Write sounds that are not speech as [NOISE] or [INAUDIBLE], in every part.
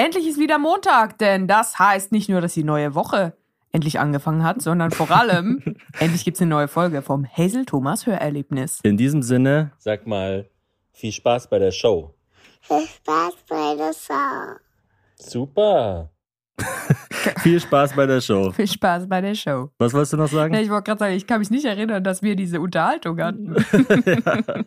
Endlich ist wieder Montag, denn das heißt nicht nur, dass die neue Woche endlich angefangen hat, sondern vor allem, [LAUGHS] endlich gibt's eine neue Folge vom Hazel Thomas Hörerlebnis. In diesem Sinne, sag mal, viel Spaß bei der Show. Viel Spaß bei der Show. Super. [LAUGHS] viel Spaß bei der Show. Viel Spaß bei der Show. Was wolltest du noch sagen? Ja, ich wollte gerade sagen, ich kann mich nicht erinnern, dass wir diese Unterhaltung hatten. [LAUGHS]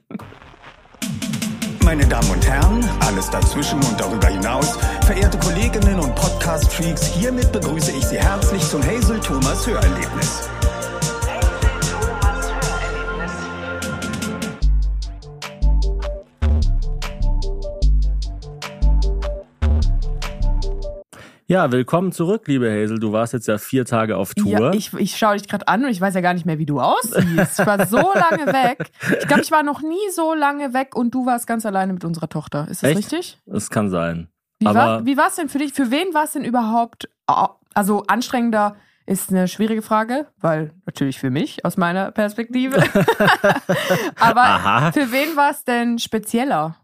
Meine Damen und Herren, alles dazwischen und darüber hinaus, verehrte Kolleginnen und Podcast-Freaks, hiermit begrüße ich Sie herzlich zum Hazel Thomas Hörerlebnis. Ja, willkommen zurück, liebe Hazel. Du warst jetzt ja vier Tage auf Tour. Ja, ich, ich schaue dich gerade an und ich weiß ja gar nicht mehr, wie du aussiehst. Ich war so [LAUGHS] lange weg. Ich glaube, ich war noch nie so lange weg und du warst ganz alleine mit unserer Tochter. Ist das Echt? richtig? Das kann sein. Wie Aber war war's denn für dich? Für wen war es denn überhaupt? Also anstrengender ist eine schwierige Frage, weil natürlich für mich aus meiner Perspektive. [LAUGHS] Aber Aha. für wen war es denn spezieller?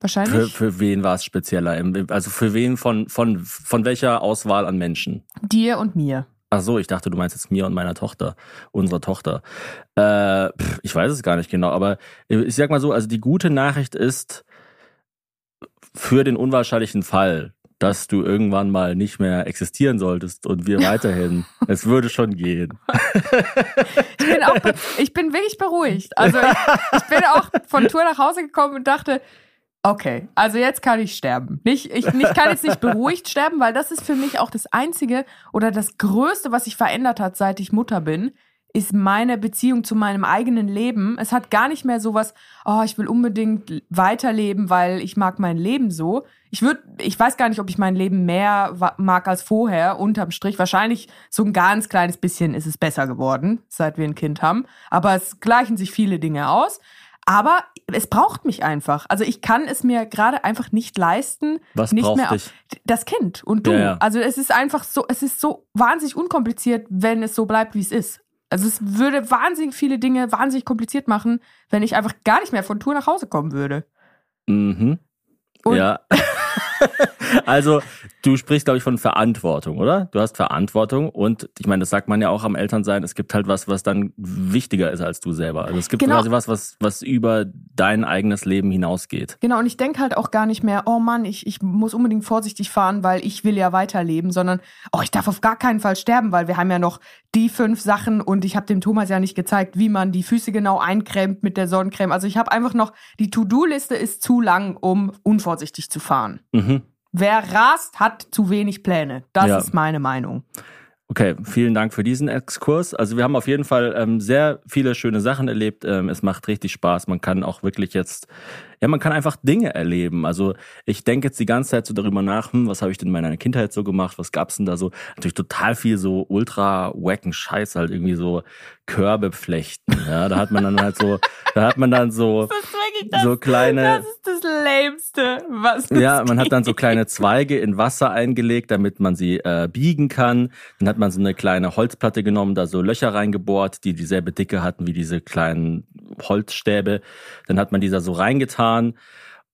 Für, Wahrscheinlich für wen war es spezieller? Im- Also für wen von, von, von welcher Auswahl an Menschen? dir und mir. Ach so, ich dachte, du meinst jetzt mir und meiner Tochter, unserer Tochter. Äh, pff, ich weiß es gar nicht genau, aber ich sag mal so, also die gute Nachricht ist, für den unwahrscheinlichen Fall, dass du irgendwann mal nicht mehr existieren solltest und wir [LAUGHS] weiterhin, es würde schon gehen. Ich bin auch, ich bin wirklich beruhigt. Also ich, ich bin auch von Tour nach Hause gekommen und dachte, okay, also jetzt kann ich sterben. Nicht, ich, ich kann jetzt nicht [LAUGHS] beruhigt sterben, weil das ist für mich auch das Einzige oder das Größte, was sich verändert hat, seit ich Mutter bin, ist meine Beziehung zu meinem eigenen Leben. Es hat gar nicht mehr sowas, oh, ich will unbedingt weiterleben, weil ich mag mein Leben so. Ich würde, ich weiß gar nicht, ob ich mein Leben mehr mag als vorher, unterm Strich. Wahrscheinlich so ein ganz kleines bisschen ist es besser geworden, seit wir ein Kind haben. Aber es gleichen sich viele Dinge aus. Aber es braucht mich einfach. Also ich kann es mir gerade einfach nicht leisten, Was nicht braucht mehr dich? das Kind und du. Ja, ja. Also es ist einfach so, es ist so wahnsinnig unkompliziert, wenn es so bleibt, wie es ist. Also es würde wahnsinnig viele Dinge wahnsinnig kompliziert machen, wenn ich einfach gar nicht mehr von Tour nach Hause kommen würde. Mhm. Und- ja. [LAUGHS] also, du sprichst, glaube ich, von Verantwortung, oder? Du hast Verantwortung und ich meine, das sagt man ja auch am Elternsein, es gibt halt was, was dann wichtiger ist als du selber. Also es gibt Genau. quasi was, was, was über dein eigenes Leben hinausgeht. Genau, und ich denke halt auch gar nicht mehr, oh Mann, ich, ich muss unbedingt vorsichtig fahren, weil ich will ja weiterleben, sondern, oh, ich darf auf gar keinen Fall sterben, weil wir haben ja noch die fünf Sachen und ich habe dem Thomas ja nicht gezeigt, wie man die Füße genau eincremt mit der Sonnencreme. Also ich habe einfach noch, die To-Do-Liste ist zu lang, um unvorsichtig zu fahren. Mhm. Wer rast, hat zu wenig Pläne. Das Ja. ist meine Meinung. Okay, vielen Dank für diesen Exkurs. Also wir haben auf jeden Fall ähm, sehr viele schöne Sachen erlebt. Ähm, es macht richtig Spaß. Man kann auch wirklich jetzt, ja, man kann einfach Dinge erleben. Also ich denke jetzt die ganze Zeit so darüber nach, hm, was habe ich denn in meiner Kindheit so gemacht? Was gab's denn da so? Natürlich total viel so ultra wacken Scheiß, halt irgendwie so Körbe flechten. Ja, da hat man dann halt so, [LAUGHS] da hat man dann so, Das so kleine, ist das Lämste, was ja, man hat dann so kleine Zweige in Wasser eingelegt, damit man sie äh, biegen kann. Dann hat man so eine kleine Holzplatte genommen, da so Löcher reingebohrt, die dieselbe Dicke hatten wie diese kleinen Holzstäbe. Dann hat man die da so reingetan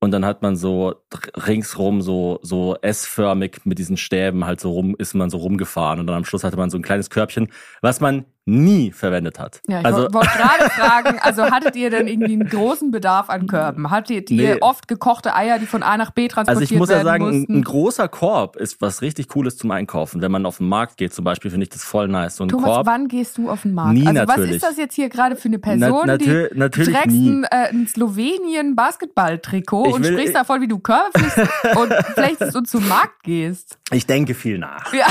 und dann hat man so ringsrum so so S-förmig mit diesen Stäben halt so rum ist man so rumgefahren und dann am Schluss hatte man so ein kleines Körbchen, was man nie verwendet hat. Ja, ich also wollte wollt gerade [LAUGHS] fragen, also hattet ihr denn irgendwie einen großen Bedarf an Körben? Hattet ihr Nee. oft gekochte Eier, die von A nach B transportiert Also ich muss ja werden sagen, ein, ein großer Korb ist was richtig Cooles zum Einkaufen. Wenn man auf den Markt geht zum Beispiel, finde ich das voll nice. So ein Thomas, Korb. wann gehst du auf den Markt? Nie, also was natürlich. ist das jetzt hier gerade für eine Person, Na- natür- die natürlich trägst nie. ein, äh, ein Slowenien Basketballtrikot und will- sprichst davon, wie du Körbe [LAUGHS] und vielleicht so zum Markt gehst? Ich denke viel nach. Ja.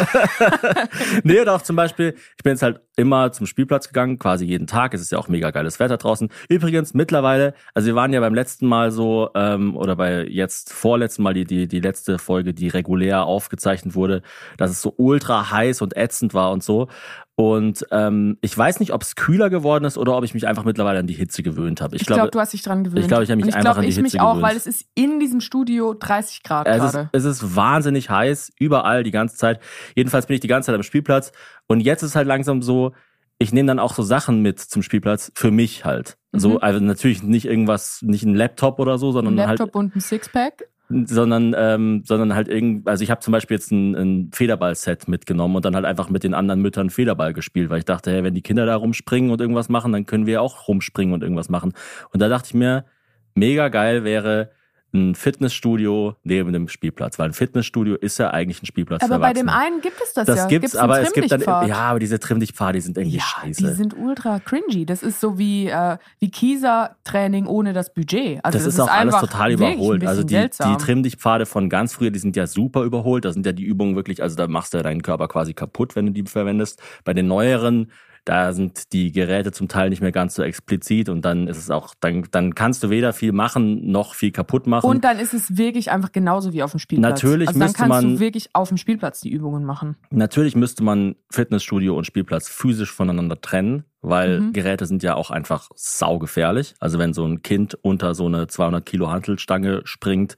[LAUGHS] nee, oder auch zum Beispiel, ich bin jetzt halt immer zum Spielplatz gegangen, quasi jeden Tag. Es ist ja auch mega geiles Wetter draußen. Übrigens, mittlerweile, also wir waren ja beim letzten Mal so, ähm, oder bei jetzt vorletzten Mal die, die, die letzte Folge, die regulär aufgezeichnet wurde, dass es so ultra heiß und ätzend war und so. Und ähm, ich weiß nicht, ob es kühler geworden ist oder ob ich mich einfach mittlerweile an die Hitze gewöhnt habe. Ich, Ich glaube, glaube, du hast dich dran gewöhnt. ich glaube, ich habe mich ich einfach glaube, an die ich Hitze mich auch, gewöhnt. weil es ist in diesem Studio 30 Grad Es ist, gerade. es ist wahnsinnig heiß, überall die ganze Zeit. Jedenfalls bin ich die ganze Zeit am Spielplatz. Und jetzt ist halt langsam so, ich nehme dann auch so Sachen mit zum Spielplatz für mich halt. Mhm. So, also natürlich nicht irgendwas, nicht ein Laptop oder so, Ein sondern Laptop halt. und ein Sixpack. Sondern ähm, sondern halt irgend also ich habe zum Beispiel jetzt ein, ein Federball-Set mitgenommen und dann halt einfach mit den anderen Müttern Federball gespielt, weil ich dachte, hey, wenn die Kinder da rumspringen und irgendwas machen, dann können wir auch rumspringen und irgendwas machen. Und da dachte ich mir, mega geil wäre ein Fitnessstudio neben dem Spielplatz, weil ein Fitnessstudio ist ja eigentlich ein Spielplatz Aber bei dem einen gibt es das, das ja. gibt's, einen aber es gibt dann ja, aber diese Trimmlichtpfade, die sind irgendwie Ja, scheiße. die sind ultra cringy. Das ist so wie, äh, wie Kieser-Training ohne das Budget. Also das, ist auch alles total überholt. Also die, seltsam. die Trimm-dich-Pfade von ganz früher, die sind ja super überholt. Da sind ja die Übungen wirklich, also da machst du ja deinen Körper quasi kaputt, wenn du die verwendest. Bei den neueren, da sind die Geräte zum Teil nicht mehr ganz so explizit und dann ist es auch, dann, dann kannst du weder viel machen noch viel kaputt machen. Und dann ist es wirklich einfach genauso wie auf dem Spielplatz. Natürlich also dann müsste kannst man- du wirklich auf dem Spielplatz die Übungen machen. Natürlich müsste man Fitnessstudio und Spielplatz physisch voneinander trennen, weil Mhm. Geräte sind ja auch einfach saugefährlich. Also wenn so ein Kind unter so eine 200 Kilo Hantelstange springt,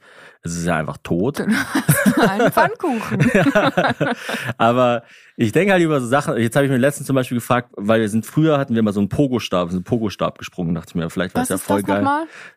ist es ja einfach tot. [LAUGHS] Ein Pfannkuchen. [LAUGHS] Aber ich denke halt über so Sachen. Jetzt habe ich mir letztens zum Beispiel gefragt, weil wir sind früher hatten wir mal so einen Pogo-Stab, so einen Pogo-Stab gesprungen, dachte ich mir, vielleicht war es ja ist voll das geil.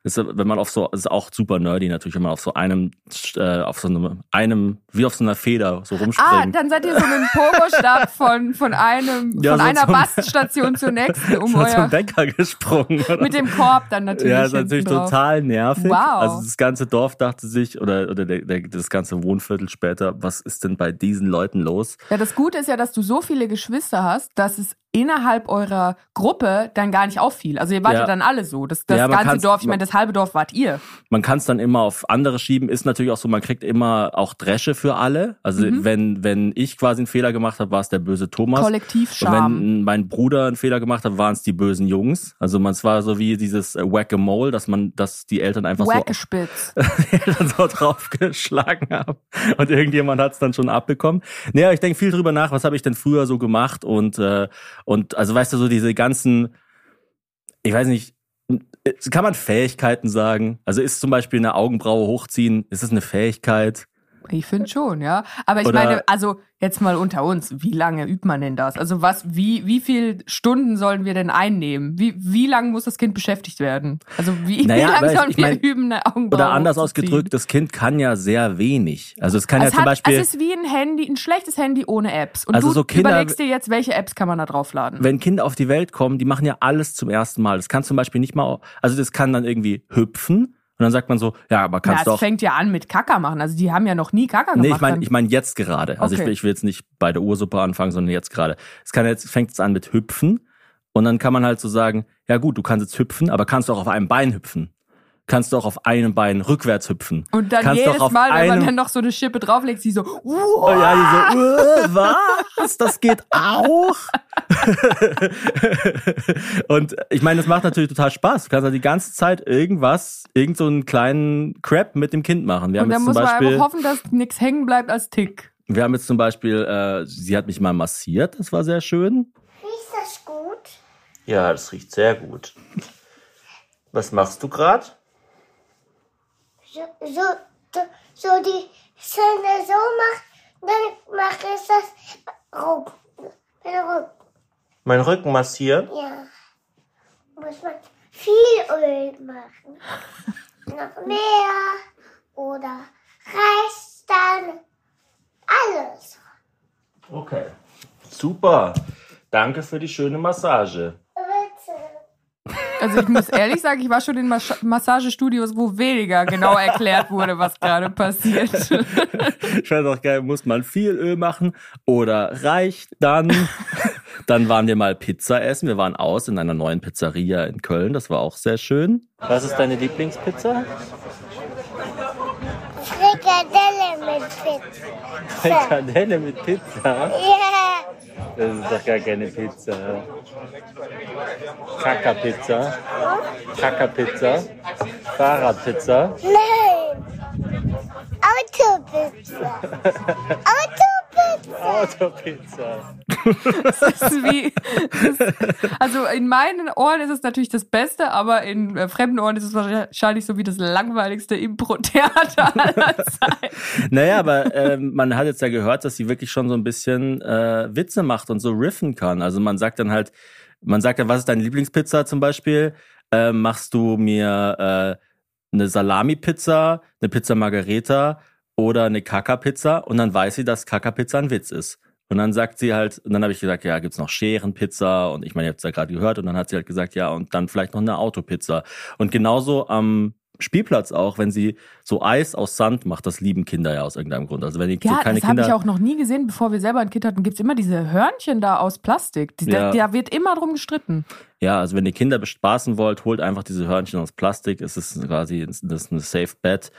ist, wenn man auf so, ist auch super nerdy natürlich, wenn man auf so einem, äh, auf so einem, einem, wie auf so einer Feder so Ah, rumspringt. dann seid ihr so mit dem Pogostab von, von einem, [LAUGHS] Ja, von so einer zum- Baststation zur nächsten, um so zum euer, Bäcker gesprungen. Oder mit dem Korb dann natürlich. Ja, ist natürlich drauf. total nervig. Wow. Also das ganze Dorf dachte sich, oder, oder der, der, das ganze Wohnviertel später, was ist denn bei diesen Leuten los? Ja, das Gute ist ja, dass du so viele Geschwister hast, dass es innerhalb eurer Gruppe dann gar nicht auffiel. Also ihr wart ja, Ja. dann alle so. Das, das Ja, ganze Dorf, ich meine, das halbe Dorf wart ihr. Man kann es dann immer auf andere schieben. Ist natürlich auch so, man kriegt immer auch Dresche für alle. Also Mhm. wenn, wenn ich quasi einen Fehler gemacht habe, war es der böse Thomas. Und Kollektivscham. wenn mein Bruder einen Fehler gemacht hat, waren es die bösen Jungs. Also man es war so wie dieses äh, Whack-a-Mole, dass man, dass die Eltern einfach so [LAUGHS] die Eltern so draufgeschlagen haben und irgendjemand hat es dann schon abbekommen. Naja, ich denke viel drüber nach, was habe ich denn früher so gemacht und äh, und also weißt du so diese ganzen, ich weiß nicht, kann man Fähigkeiten sagen? Also ist zum Beispiel eine Augenbraue hochziehen, ist es eine Fähigkeit? Ich finde schon, ja. Aber ich Oder- meine, also jetzt mal unter uns, wie lange übt man denn das? Also was, wie, wie viel Stunden sollen wir denn einnehmen? Wie, wie lange muss das Kind beschäftigt werden? Also wie, Naja, wie lange sollen ich wir mein- üben, eine Augenbraue Oder anders ausgedrückt, das Kind kann ja sehr wenig. Also es kann es, ja zum hat, Beispiel, es ist wie ein Handy, ein schlechtes Handy ohne Apps. Und Also du so Kinder- überlegst dir jetzt, welche Apps kann man da draufladen? wenn Kinder auf die Welt kommen, die machen ja alles zum ersten Mal. Das kann zum Beispiel nicht mal, also das kann dann irgendwie hüpfen und dann sagt man so, ja, aber kannst du auch fängt ja an mit Kacker machen. Also die haben ja noch nie Kacker gemacht. Nee, ich meine, ich meine jetzt gerade. Also ich, Okay. will, ich will jetzt nicht bei der Ursuppe anfangen, sondern jetzt gerade. Es kann jetzt fängt es an mit hüpfen und dann kann man halt so sagen, ja gut, du kannst jetzt hüpfen, aber kannst du auch auf einem Bein hüpfen. Kannst du auch auf einem Bein rückwärts hüpfen. und dann kannst jedes doch auf Mal, wenn man dann noch so eine Schippe drauflegt, sie so, Oh wow. ja, die so, äh, was? Das geht auch? [LAUGHS] und ich meine, das macht natürlich total Spaß. Du kannst halt die ganze Zeit irgendwas, irgend so einen kleinen Crap mit dem Kind machen. Wir Und haben dann muss zum man Beispiel, einfach hoffen, dass nichts hängen bleibt als Tick. wir haben jetzt zum Beispiel, äh, sie hat mich mal massiert, das war sehr schön. Riecht das gut? Ja, das riecht sehr gut. Was machst du gerade? So, so, so, die Zähne so macht, dann macht es das Rücken. Mein Rücken, Mein Rücken massieren? ja. Muss man viel Öl machen. [LAUGHS] Noch mehr oder reicht dann alles. Okay. Super. Danke für die schöne Massage. Also ich muss ehrlich sagen, ich war schon in Mas Massagestudios, wo weniger genau erklärt wurde, was gerade passiert. Ich fand auch geil, muss man viel Öl machen oder reicht dann? dann waren wir mal Pizza essen. Wir waren aus in einer neuen Pizzeria in Köln. Das war auch sehr schön. Was ist deine Lieblingspizza? Frikadelle mit Pizza. Frikadelle mit Pizza? Ja. Das ist doch gar keine Pizza. Kackerpizza? Kackerpizza? Fahrradpizza? Nein. Autopizza. [LAUGHS] Autopizza. Autopizza. Das ist wie, das, also in meinen Ohren ist es natürlich das Beste, aber in äh, fremden Ohren ist es wahrscheinlich so wie das langweiligste Impro-Theater [LAUGHS] aller Zeiten. Naja, aber ähm, man hat jetzt ja gehört, dass sie wirklich schon so ein bisschen äh, Witze macht und so riffen kann. Also man sagt dann halt, man sagt dann, was ist deine Lieblingspizza zum Beispiel? Äh, machst du mir eine Salami-Pizza, eine Pizza Margareta oder eine Kaka-Pizza und dann weiß sie, dass Kaka-Pizza ein Witz ist. Und dann sagt sie halt, und dann habe ich gesagt, ja, gibt's noch Scherenpizza und ich meine, ihr habt es ja gerade gehört und dann hat sie halt gesagt, ja, und dann vielleicht noch eine Autopizza. Und genauso am Spielplatz auch, wenn sie so Eis aus Sand macht, das lieben Kinder ja aus irgendeinem Grund. Also wenn die so Ja, keine das habe ich auch noch nie gesehen, bevor wir selber ein Kind hatten, gibt's immer diese Hörnchen da aus Plastik. Die, Ja. da, da wird immer drum gestritten. Ja, also wenn ihr Kinder bespaßen wollt, holt einfach diese Hörnchen aus Plastik. Es ist quasi das ist eine Safe Bet.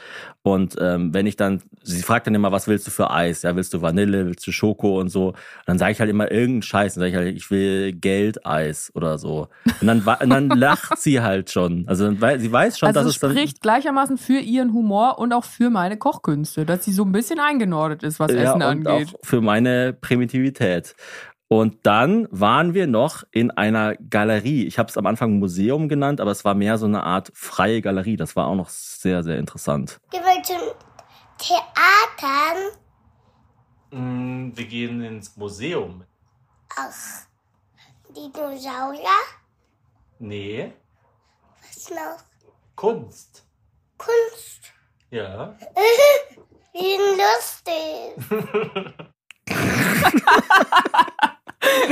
Und ähm, wenn ich dann, sie fragt dann immer, was willst du für Eis? Ja, willst du Vanille, willst du Schoko und so? Und dann sage ich halt immer irgendeinen Scheiß. Dann sage ich halt, ich will Geldeis oder so. Und dann, und dann [LAUGHS] lacht sie halt schon. Also sie weiß schon, Also dass es es dann spricht gleichermaßen für ihren Humor und auch für meine Kochkünste, dass sie so ein bisschen eingenordet ist, was ja, Essen und angeht. auch für meine Primitivität. Und dann waren wir noch in einer Galerie. Ich habe es am Anfang Museum genannt, aber es war mehr so eine Art freie Galerie. Das war auch noch sehr, sehr interessant. Gehen wir zum Theatern. Mm, Wir gehen ins Museum. Ach, Dinosaurier. Nee, Was noch? Kunst. Kunst. Ja. [LAUGHS] Wie lustig. [LAUGHS]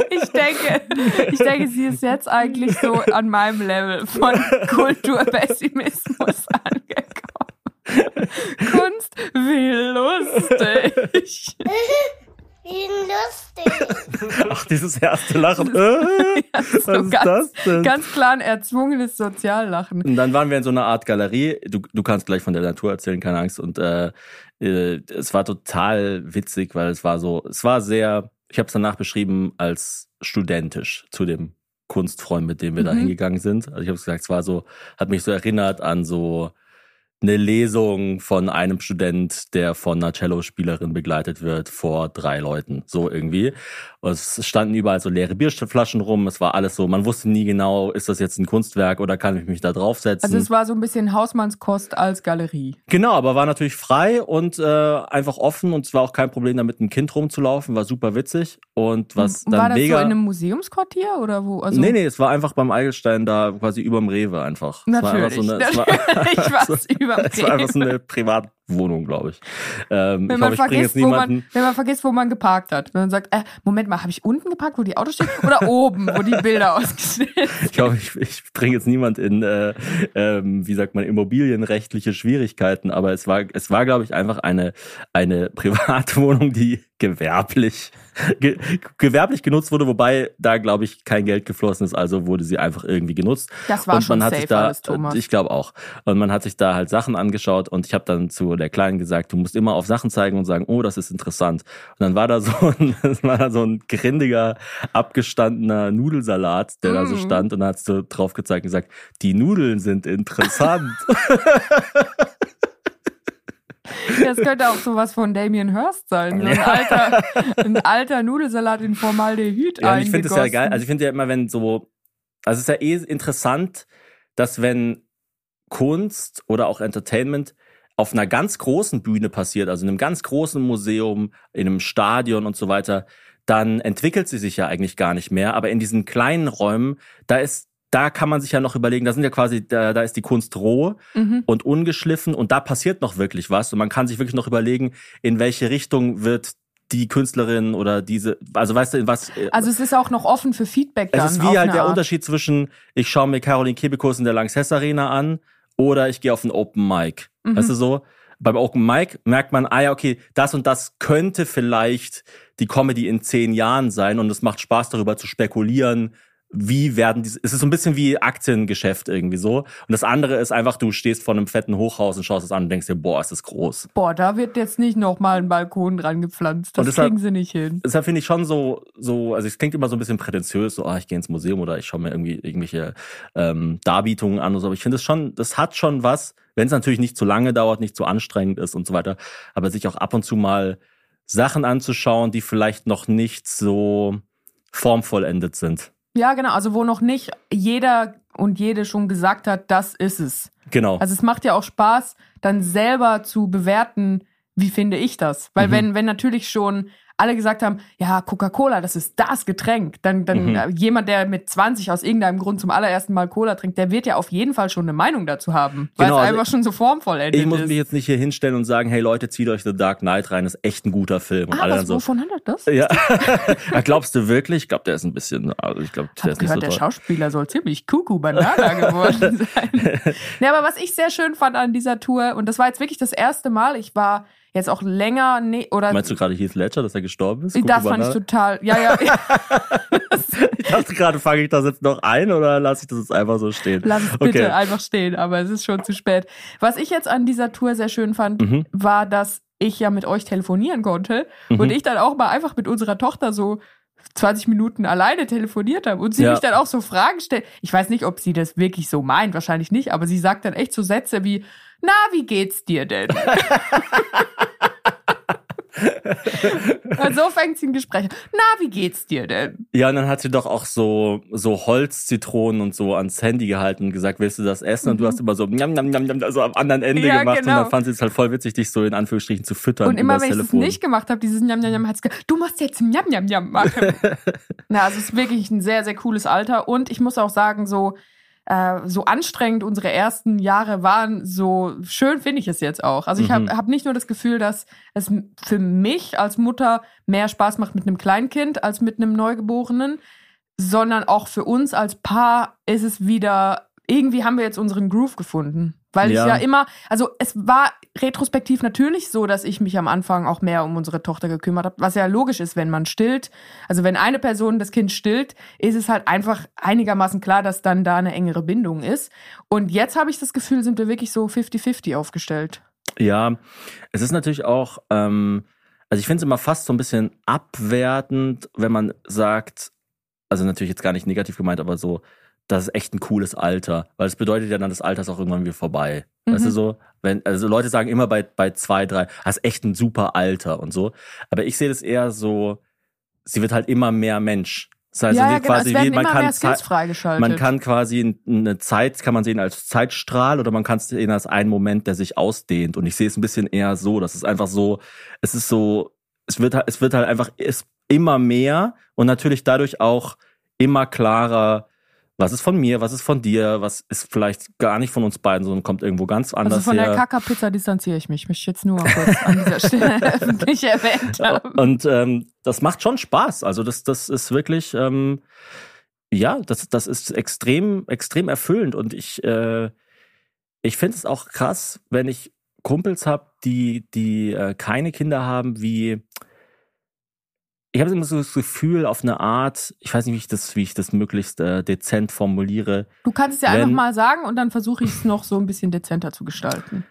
Ich denke, ich denke, sie ist jetzt eigentlich so an meinem Level von Kulturpessimismus [LAUGHS] angekommen. Kunst, wie lustig. Wie lustig. [LAUGHS] Ach, dieses erste Lachen. [LAUGHS] Äh, was So ist ganz, das denn? ganz klar ein erzwungenes Soziallachen. Und dann waren wir in so einer Art Galerie. Du, du kannst gleich von der Natur erzählen, keine Angst. Und äh, äh, es war total witzig, weil es war so, es war sehr, ich habe es danach beschrieben als studentisch zu dem Kunstfreund, mit dem wir da Mhm. hingegangen sind. Also ich habe gesagt, es war so, hat mich so erinnert an so eine Lesung von einem Student, der von einer Cello-Spielerin begleitet wird, vor drei Leuten. So irgendwie. Und es standen überall so leere Bierflaschen rum. Es war alles so, man wusste nie genau, ist das jetzt ein Kunstwerk oder kann ich mich da draufsetzen? Also es war so ein bisschen Hausmannskost als Galerie. Genau, aber war natürlich frei und äh, einfach offen und es war auch kein Problem, da mit einem Kind rumzulaufen, war super witzig und was Und dann war das mega. so in einem Museumsquartier oder wo? Also nee, nee, es war einfach beim Eigelstein da quasi überm Rewe einfach. Es war einfach Natürlich. so eine, es war, Natürlich war [LAUGHS] es [LAUGHS] überm [LAUGHS] es war einfach so eine Privatwohnung, glaube ich. Ähm, Wenn ich man, ich jetzt vergisst, wo man, wenn man vergisst, wo man geparkt hat. Wenn man sagt, äh, Moment mal, habe ich unten geparkt, wo die Autos stehen? Oder oben, wo die Bilder [LAUGHS] ausgestellt sind? Ich hoffe, ich, ich bringe jetzt niemand in, äh, ähm, wie sagt man, immobilienrechtliche Schwierigkeiten, aber es war, es war, glaube ich, einfach eine, eine [LAUGHS] Privatwohnung, die gewerblich, [LAUGHS] ge, gewerblich genutzt wurde, wobei da, glaube ich, kein Geld geflossen ist, also wurde sie einfach irgendwie genutzt. Das war und schon man hat safe sich da, alles, Thomas. Ich glaube auch. Und man hat sich da halt Sachen angeschaut und ich habe dann zu der Kleinen gesagt, du musst immer auf Sachen zeigen und sagen, oh, das ist interessant. Und dann war da so ein, [LAUGHS] war da so ein grindiger, abgestandener Nudelsalat, der da so Mm. stand und dann hast du drauf gezeigt und gesagt, die Nudeln sind interessant. [LAUGHS] Das könnte auch sowas von Damien Hirst sein. So ein alter, ein alter Nudelsalat in Formaldehyd ja, ich finde es ja geil. Also ich finde ja immer, wenn so, also es ist ja eh interessant, dass wenn Kunst oder auch Entertainment auf einer ganz großen Bühne passiert, also in einem ganz großen Museum, in einem Stadion und so weiter, dann entwickelt sie sich ja eigentlich gar nicht mehr. Aber in diesen kleinen Räumen, da ist, da kann man sich ja noch überlegen, da sind ja quasi, da, da ist die Kunst roh Mhm. und ungeschliffen und da passiert noch wirklich was und man kann sich wirklich noch überlegen, in welche Richtung wird die Künstlerin oder diese, also weißt du, in was, Also es ist auch noch offen für Feedback dann. es ist wie halt der Art. Unterschied zwischen, ich schaue mir Caroline Kebekus in der Lanxess Arena an oder ich gehe auf ein Open Mic. Mhm. Weißt du so? Beim Open Mic merkt man, ah ja, okay, das und das könnte vielleicht die Comedy in zehn Jahren sein und es macht Spaß darüber zu spekulieren, wie werden diese, es ist so ein bisschen wie Aktiengeschäft irgendwie so. Und das andere ist einfach, du stehst vor einem fetten Hochhaus und schaust es an und denkst dir, boah, ist das groß. Boah, da wird jetzt nicht nochmal ein Balkon dran gepflanzt. Das Und deshalb- kriegen sie nicht hin. Deshalb finde ich schon so, so, also es klingt immer so ein bisschen prätentiös, so, ah, ich gehe ins Museum oder ich schaue mir irgendwie irgendwelche ähm, Darbietungen an oder so. Aber ich finde es schon, das hat schon was, wenn es natürlich nicht zu lange dauert, nicht zu anstrengend ist und so weiter, aber sich auch ab und zu mal Sachen anzuschauen, die vielleicht noch nicht so formvollendet sind. Ja, genau. Also wo noch nicht jeder und jede schon gesagt hat, das ist es. Genau. Also es macht ja auch Spaß, dann selber zu bewerten, wie finde ich das. Weil Mhm. wenn, wenn natürlich schon alle gesagt haben, ja, Coca-Cola, das ist das Getränk. Dann, dann Mhm. jemand, der mit 20 aus irgendeinem Grund zum allerersten Mal Cola trinkt, der wird ja auf jeden Fall schon eine Meinung dazu haben, weil Genau, es also einfach schon so formvollendet Ich muss ist. mich jetzt nicht hier hinstellen und sagen, hey Leute, zieht euch The Dark Knight rein, ist echt ein guter Film. Und ah, alle was, dann so, wovon handelt das? ja. Ja, [LAUGHS] Glaubst du wirklich? Ich glaube, der ist ein bisschen, also ich glaube, der ist nicht gehört, so der toll. Schauspieler soll ziemlich kuckuck banana [LAUGHS] geworden sein. ja, aber was ich sehr schön fand an dieser Tour, und das war jetzt wirklich das erste Mal, ich war jetzt auch länger, nee, oder Meinst du gerade Heath Ledger, dass er gestorben ist? das Guck mal fand ich total, ja, ja, ja [LAUGHS] [LAUGHS] Ich dachte gerade, fange ich das jetzt noch ein oder lasse ich das jetzt einfach so stehen? lass es bitte Okay. einfach stehen, aber es ist schon zu spät. Was ich jetzt an dieser Tour sehr schön fand, Mhm. war, dass ich ja mit euch telefonieren konnte und Mhm. ich dann auch mal einfach mit unserer Tochter so 20 Minuten alleine telefoniert habe und sie Ja. mich dann auch so Fragen stellt. Ich weiß nicht, ob sie das wirklich so meint, wahrscheinlich nicht, aber sie sagt dann echt so Sätze wie, na, wie geht's dir denn? [LAUGHS] und [LAUGHS] so fängt sie ein Gespräch an. Na, wie geht's dir denn? Ja, und dann hat sie doch auch so, so Holzzitronen und so ans Handy gehalten und gesagt, willst du das essen? Und du hast immer so, njam, njam, njam, njam, also am anderen Ende Mhm. Ja, gemacht. Und genau. dann fand sie es halt voll witzig, dich so in Anführungsstrichen zu füttern. Und immer wenn ich es nicht gemacht habe, dieses Njam Njam Njam, hat sie gesagt, du musst jetzt Njam Njam Njam machen. [LAUGHS] Na, also es ist wirklich ein sehr, sehr cooles Alter. Und ich muss auch sagen, so, äh, so anstrengend unsere ersten Jahre waren, so schön finde ich es jetzt auch. Also ich habe Mhm. hab nicht nur das Gefühl, dass es für mich als Mutter mehr Spaß macht mit einem Kleinkind als mit einem Neugeborenen, sondern auch für uns als Paar ist es wieder, irgendwie haben wir jetzt unseren Groove gefunden. Weil Ja. ich ja immer, also es war retrospektiv natürlich so, dass ich mich am Anfang auch mehr um unsere Tochter gekümmert habe, was ja logisch ist, wenn man stillt. Also wenn eine Person das Kind stillt, ist es halt einfach einigermaßen klar, dass dann da eine engere Bindung ist. Und jetzt habe ich das Gefühl, sind wir wirklich so 50-50 aufgestellt. Ja, es ist natürlich auch, ähm, also ich finde es immer fast so ein bisschen abwertend, wenn man sagt, also natürlich jetzt gar nicht negativ gemeint, aber so, das ist echt ein cooles Alter, weil es bedeutet ja dann, das Alter ist auch irgendwann wieder vorbei. Weißt du Mhm. so? Wenn, also Leute sagen immer bei, bei zwei, drei, das ist echt ein super Alter und so. Aber ich sehe das eher so, sie wird halt immer mehr Mensch. Das heißt, ja, sie ja, genau. quasi es werden wie, man kann mehr Zei- Skills freigeschaltet. man kann quasi eine Zeit, kann man sehen als Zeitstrahl oder man kann es sehen als einen Moment, der sich ausdehnt. Und ich sehe es ein bisschen eher so, das ist einfach so, es ist so, es wird halt, es wird halt einfach ist immer mehr und natürlich dadurch auch immer klarer, was ist von mir, was ist von dir, was ist vielleicht gar nicht von uns beiden, sondern kommt irgendwo ganz anders also von her. der Kaka-Pizza distanziere ich mich. Möchte ich jetzt nur kurz an dieser Stelle [LAUGHS] öffentlich erwähnt haben. Und ähm, das macht schon Spaß. Also das, das ist wirklich, ähm, ja, das, das ist extrem, extrem erfüllend. Und ich, äh, ich finde es auch krass, wenn ich Kumpels habe, die, die äh, keine Kinder haben, wie ich habe immer so das Gefühl, auf eine Art, ich weiß nicht, wie ich das, wie ich das möglichst äh, dezent formuliere. Du kannst es ja einfach Wenn- mal sagen und dann versuche ich es noch so ein bisschen dezenter zu gestalten.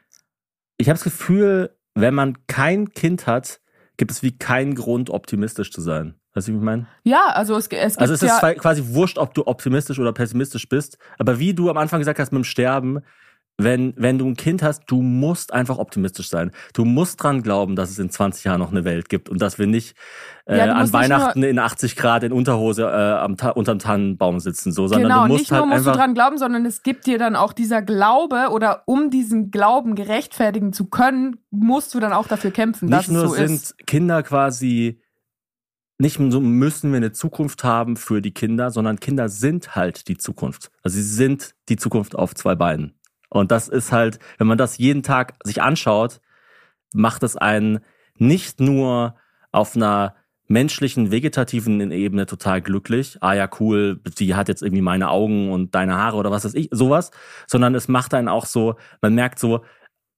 Ich habe das Gefühl, wenn man kein Kind hat, gibt es wie keinen Grund, optimistisch zu sein. Weißt du, wie ich meine? Ja, also es, es gibt Also es ist ja, quasi wurscht, ob du optimistisch oder pessimistisch bist, aber wie du am Anfang gesagt hast mit dem Sterben, wenn, wenn du ein Kind hast, du musst einfach optimistisch sein. Du musst dran glauben, dass es in 20 Jahren noch eine Welt gibt und dass wir nicht äh, Ja, du an nicht Weihnachten in 80 Grad in Unterhose äh, am Ta unterm Tannenbaum sitzen, so, sondern genau, du musst nicht nur halt musst du dran glauben, sondern es gibt dir dann auch dieser Glaube oder um diesen Glauben gerechtfertigen zu können, musst du dann auch dafür kämpfen, dass nicht nur es so sind ist. Kinder quasi nicht so müssen wir eine Zukunft haben für die Kinder, sondern Kinder sind halt die Zukunft. Also sie sind die Zukunft auf zwei Beinen. Und das ist halt, wenn man das jeden Tag sich anschaut, macht es einen nicht nur auf einer menschlichen, vegetativen Ebene total glücklich. Ah ja, cool, die hat jetzt irgendwie meine Augen und deine Haare oder was weiß ich, sowas. Sondern es macht einen auch so, man merkt so,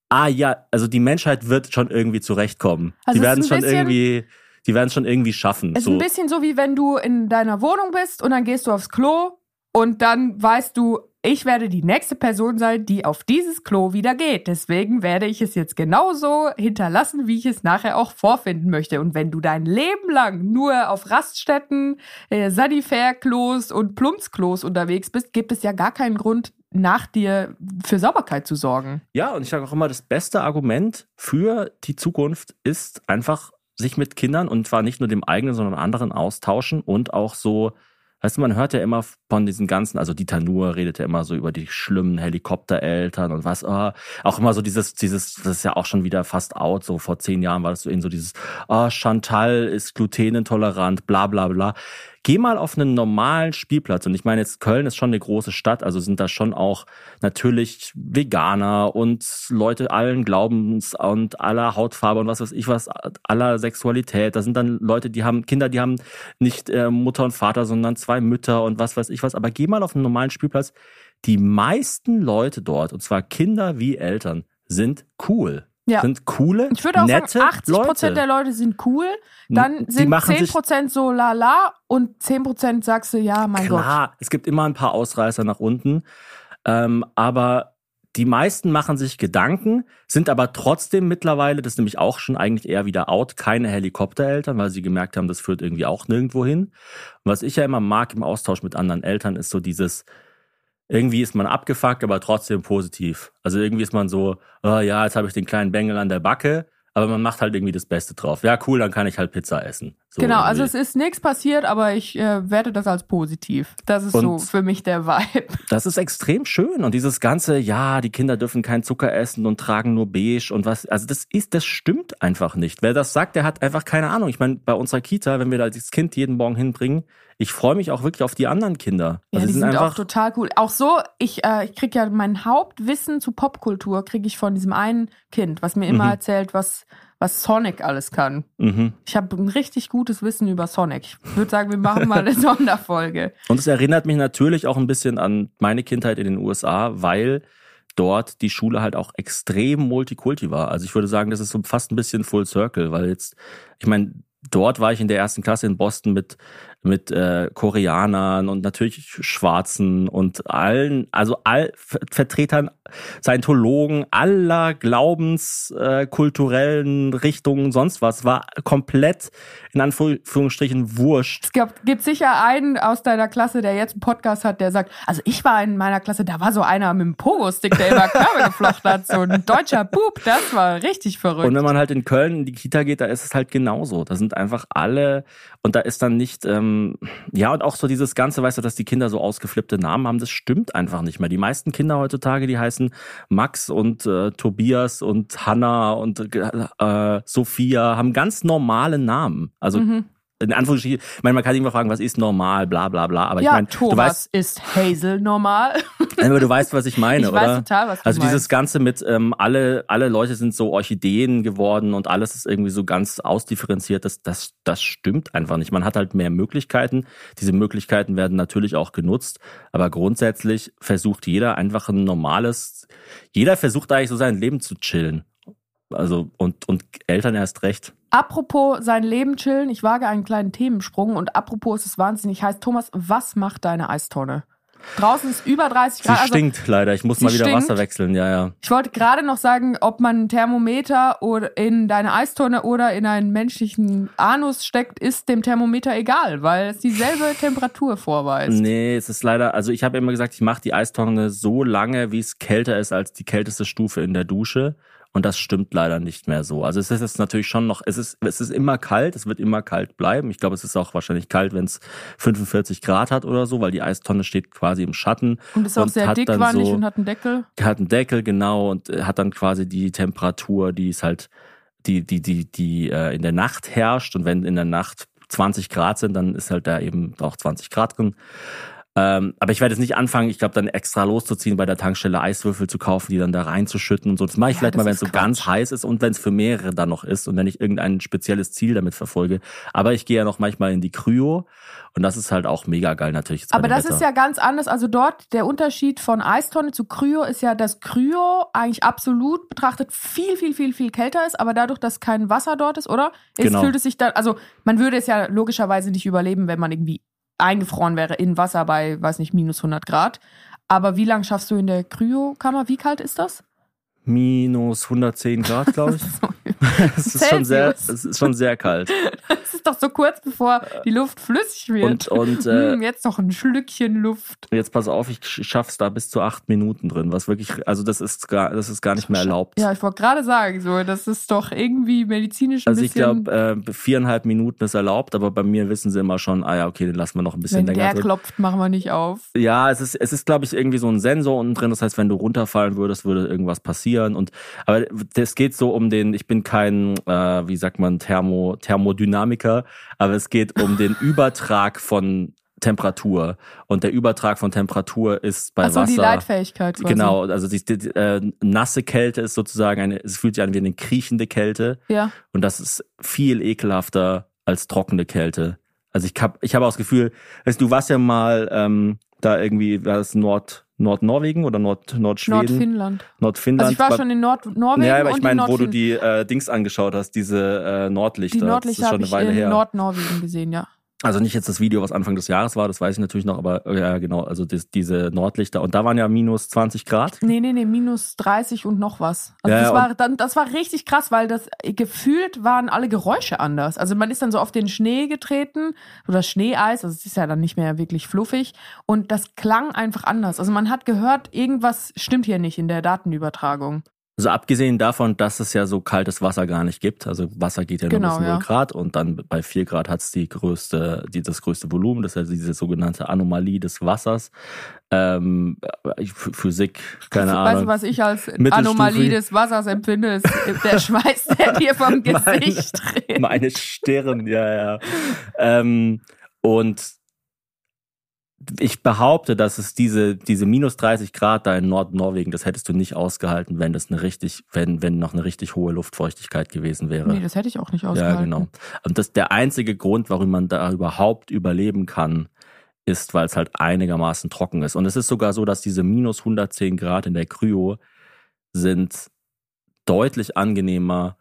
ah ja, also die Menschheit wird schon irgendwie zurechtkommen. Also die werden schon irgendwie, die werden es schon irgendwie schaffen. Es ist so. ein bisschen so, wie wenn du in deiner Wohnung bist und dann gehst du aufs Klo und dann weißt du, ich werde die nächste Person sein, die auf dieses Klo wieder geht. Deswegen werde ich es jetzt genauso hinterlassen, wie ich es nachher auch vorfinden möchte. Und wenn du dein Leben lang nur auf Raststätten, äh, Sanifair-Klos und Plumpsklos unterwegs bist, gibt es ja gar keinen Grund, nach dir für Sauberkeit zu sorgen. Ja, und ich sage auch immer, das beste Argument für die Zukunft ist einfach sich mit Kindern und zwar nicht nur dem eigenen, sondern anderen austauschen und auch so Weißt du, man hört ja immer von diesen ganzen, also Dieter Nuhr redet ja immer so über die schlimmen Helikoptereltern und was, oh, auch immer so dieses, dieses, das ist ja auch schon wieder fast out, so vor zehn Jahren war das so in so dieses, oh, Chantal ist glutenintolerant, bla bla bla. Geh mal auf einen normalen Spielplatz. Und ich meine, jetzt Köln ist schon eine große Stadt, also sind da schon auch natürlich Veganer und Leute allen Glaubens und aller Hautfarbe und was weiß ich was, aller Sexualität. Da sind dann Leute, die haben Kinder, die haben nicht äh, Mutter und Vater, sondern zwei Mütter und was weiß ich was. Aber geh mal auf einen normalen Spielplatz. Die meisten Leute dort, und zwar Kinder wie Eltern, sind cool. Ja. Sind coole, Ich würde auch nette sagen, 80 Prozent Leute. der Leute sind cool, dann Die sind machen 10 sich- Prozent so lala und 10 Prozent sagst du, ja, mein Gott. Klar, es gibt immer ein paar Ausreißer nach unten. Ähm, aber die meisten machen sich Gedanken, sind aber trotzdem mittlerweile, das ist nämlich auch schon eigentlich eher wieder out, keine Helikoptereltern, weil sie gemerkt haben, das führt irgendwie auch nirgendwo hin. Und was ich ja immer mag im Austausch mit anderen Eltern, ist so dieses, irgendwie ist man abgefuckt, aber trotzdem positiv. Also irgendwie ist man so, oh ja, jetzt habe ich den kleinen Bengel an der Backe, aber man macht halt irgendwie das Beste drauf. Ja, cool, dann kann ich halt Pizza essen. So genau, also es ist nichts passiert, aber ich äh, werte das als positiv. Das ist so Und- für mich der Vibe. [LAUGHS] Das ist extrem schön. Und dieses ganze, ja, die Kinder dürfen keinen Zucker essen und tragen nur beige und was, also das ist, das stimmt einfach nicht. Wer das sagt, der hat einfach keine Ahnung. Ich meine, bei unserer Kita, wenn wir da das Kind jeden Morgen hinbringen, ich freue mich auch wirklich auf die anderen Kinder. Ja, Also die sind, sind auch total cool. Auch so, ich, äh, ich krieg ja mein Hauptwissen zu Popkultur kriege ich von diesem einen Kind, was mir immer Mhm. erzählt, was, was Sonic alles kann. mhm. Ich habe ein richtig gutes Wissen über Sonic. Ich würde sagen, wir machen mal eine [LAUGHS] Sonderfolge. Und es erinnert mich natürlich auch ein bisschen an meine Kindheit in den USA, weil dort die Schule halt auch extrem Multikulti war. Also ich würde sagen, das ist so fast ein bisschen Full Circle, weil jetzt, ich meine, dort war ich in der ersten Klasse in Boston mit mit äh, Koreanern und natürlich Schwarzen und allen, also all Ver- Vertretern, Scientologen aller Glaubens, äh, kulturellen Richtungen, sonst was, war komplett in Anführungsstrichen wurscht. Es gibt, gibt sicher einen aus deiner Klasse, der jetzt einen Podcast hat, der sagt, also ich war in meiner Klasse, da war so einer mit einem Pogo-Stick, der immer Körbe geflochten hat, so ein deutscher Bub, das war richtig verrückt. Und wenn man halt in Köln in die Kita geht, da ist es halt genauso. Da sind einfach alle und da ist dann nicht, ähm, ja, und auch so dieses Ganze, weißt du, dass die Kinder so ausgeflippte Namen haben, das stimmt einfach nicht mehr. Die meisten Kinder heutzutage, die heißen Max und äh, Tobias und Hanna und äh, Sophia, haben ganz normale Namen. Also Mhm. In Anführungsstrichen, ich meine, man kann immer fragen, was ist normal, bla bla bla. Aber ja, ich meine, du Thomas weißt, ist Hazel normal. aber du weißt, was ich meine, [LAUGHS] ich oder? weiß total, was du Also meinst. dieses Ganze mit ähm, alle alle Leute sind so Orchideen geworden und alles ist irgendwie so ganz ausdifferenziert. Das das das stimmt einfach nicht. Man hat halt mehr Möglichkeiten. Diese Möglichkeiten werden natürlich auch genutzt, aber grundsätzlich versucht jeder einfach ein normales. Jeder versucht eigentlich so sein Leben zu chillen. Also und und Eltern erst recht. Apropos sein Leben chillen, ich wage einen kleinen Themensprung und apropos es ist wahnsinnig heiß. Thomas, was macht deine Eistonne? Draußen ist über 30 Sie Grad. Also, stinkt leider. Ich muss sie mal wieder stinkt. Wasser wechseln. Ja ja. ich wollte gerade noch sagen, ob man ein Thermometer oder in deine Eistonne oder in einen menschlichen Anus steckt, ist dem Thermometer egal, weil es dieselbe Temperatur vorweist. Nee, es ist leider, also ich habe immer gesagt, ich mache die Eistonne so lange, wie es kälter ist als die kälteste Stufe in der Dusche. Und das stimmt leider nicht mehr so. Also es ist jetzt natürlich schon noch, es ist, es ist immer kalt, es wird immer kalt bleiben. Ich glaube, es ist auch wahrscheinlich kalt, wenn es 45 Grad hat oder so, weil die Eistonne steht quasi im Schatten. Und ist auch sehr hat dann dickwandig so- und hat einen Deckel. hat einen Deckel, genau, und äh, hat dann quasi die Temperatur, die ist halt, die, die, die, die äh, in der Nacht herrscht. Und wenn in der Nacht 20 Grad sind, dann ist halt da eben auch 20 Grad drin. Ähm, aber ich werde jetzt nicht anfangen, ich glaube, dann extra loszuziehen, bei der Tankstelle Eiswürfel zu kaufen, die dann da reinzuschütten und so. Das mache ich Ja, vielleicht mal, wenn es so ganz heiß ist und wenn es für mehrere dann noch ist und wenn ich irgendein spezielles Ziel damit verfolge. Aber ich gehe ja noch manchmal in die Kryo und das ist halt auch mega geil natürlich. Aber das Wetter. ist ja ganz anders. Also dort, der Unterschied von Eistonne zu Kryo ist ja, dass Kryo eigentlich absolut betrachtet viel, viel, viel, viel kälter ist. Aber dadurch, dass kein Wasser dort ist, oder? Es Genau. fühlt es sich dann, also man würde es ja logischerweise nicht überleben, wenn man irgendwie eingefroren wäre in Wasser bei, weiß nicht, minus 100 Grad. Aber wie lange schaffst du in der Kryokammer? Wie kalt ist das? Minus 110 Grad, glaube ich. [LAUGHS] [LAUGHS] Es ist schon sehr, es ist schon sehr kalt. [LAUGHS] Das ist doch so kurz bevor die Luft flüssig wird. Und, und äh, Hm, jetzt noch ein Schlückchen Luft. jetzt pass auf, ich sch- schaff's da bis zu acht Minuten drin, was wirklich, also das ist gar, das ist gar nicht mehr erlaubt. Ja, ich wollte gerade sagen, so, das ist doch irgendwie medizinisch ein Also ich bisschen. glaube, äh, viereinhalb Minuten ist erlaubt, aber bei mir wissen sie immer schon, ah ja, okay, den lassen wir noch ein bisschen wenn länger der drin. klopft, machen wir nicht auf. Ja, es ist, es ist, glaube ich, irgendwie so ein Sensor unten drin. Das heißt, wenn du runterfallen würdest, würde irgendwas passieren. Und aber es geht so um den, ich bin kein, äh, wie sagt man, Thermo, Thermodynamiker, aber es geht um den [LAUGHS] Übertrag von Temperatur. Und der Übertrag von Temperatur ist bei Achso, Wasser. die Leitfähigkeit quasi. Genau, also die, die, äh, nasse Kälte ist sozusagen eine, es fühlt sich an wie eine kriechende Kälte. Ja. Und das ist viel ekelhafter als trockene Kälte. Also ich hab, ich habe auch das Gefühl, weißt, du du warst ja mal ähm, da irgendwie, war das Nord, Nordnorwegen oder Nord, Nordschweden? Nordfinnland. Nordfinnland. Also ich war War- schon in Nord Norwegen ja, aber ich meine, in wo du die äh, Dings angeschaut hast, diese äh, Nordlichter. die Nordlichter habe ich eine Weile in. Nordnorwegen gesehen, ja. Also nicht jetzt das Video, was Anfang des Jahres war, das weiß ich natürlich noch, aber äh, ja genau, also das, diese Nordlichter. Und da waren ja minus 20 Grad. Nee, nee, nee, minus 30 und noch was. Also Ja, das, war dann, das war richtig krass, weil das gefühlt waren alle Geräusche anders. Also man ist dann so auf den Schnee getreten oder Schneeeis, also es ist ja dann nicht mehr wirklich fluffig und das klang einfach anders. Also man hat gehört, irgendwas stimmt hier nicht in der Datenübertragung. Also abgesehen davon, dass es ja so kaltes Wasser gar nicht gibt. Also Wasser geht ja nur Genau, bis 0 ja. Grad und dann bei 4 Grad hat es die größte, die, das größte Volumen. Das ist ja diese sogenannte Anomalie des Wassers. Ähm, Physik, keine weißt Ahnung. du, was ich als. Anomalie des Wassers empfinde? Ist der [LAUGHS] Schweiß, der dir vom Meine- Gesicht dreht. Meine Stirn, ja, ja. Ähm, und ich behaupte, dass es diese, diese minus 30 Grad da in Nordnorwegen, das hättest du nicht ausgehalten, wenn das eine richtig, wenn, wenn noch eine richtig hohe Luftfeuchtigkeit gewesen wäre. Nee, das hätte ich auch nicht Ja, ausgehalten. genau. Und das der einzige Grund, warum man da überhaupt überleben kann, ist, weil es halt einigermaßen trocken ist. Und es ist sogar so, dass diese minus 110 Grad in der Kryo sind deutlich angenehmer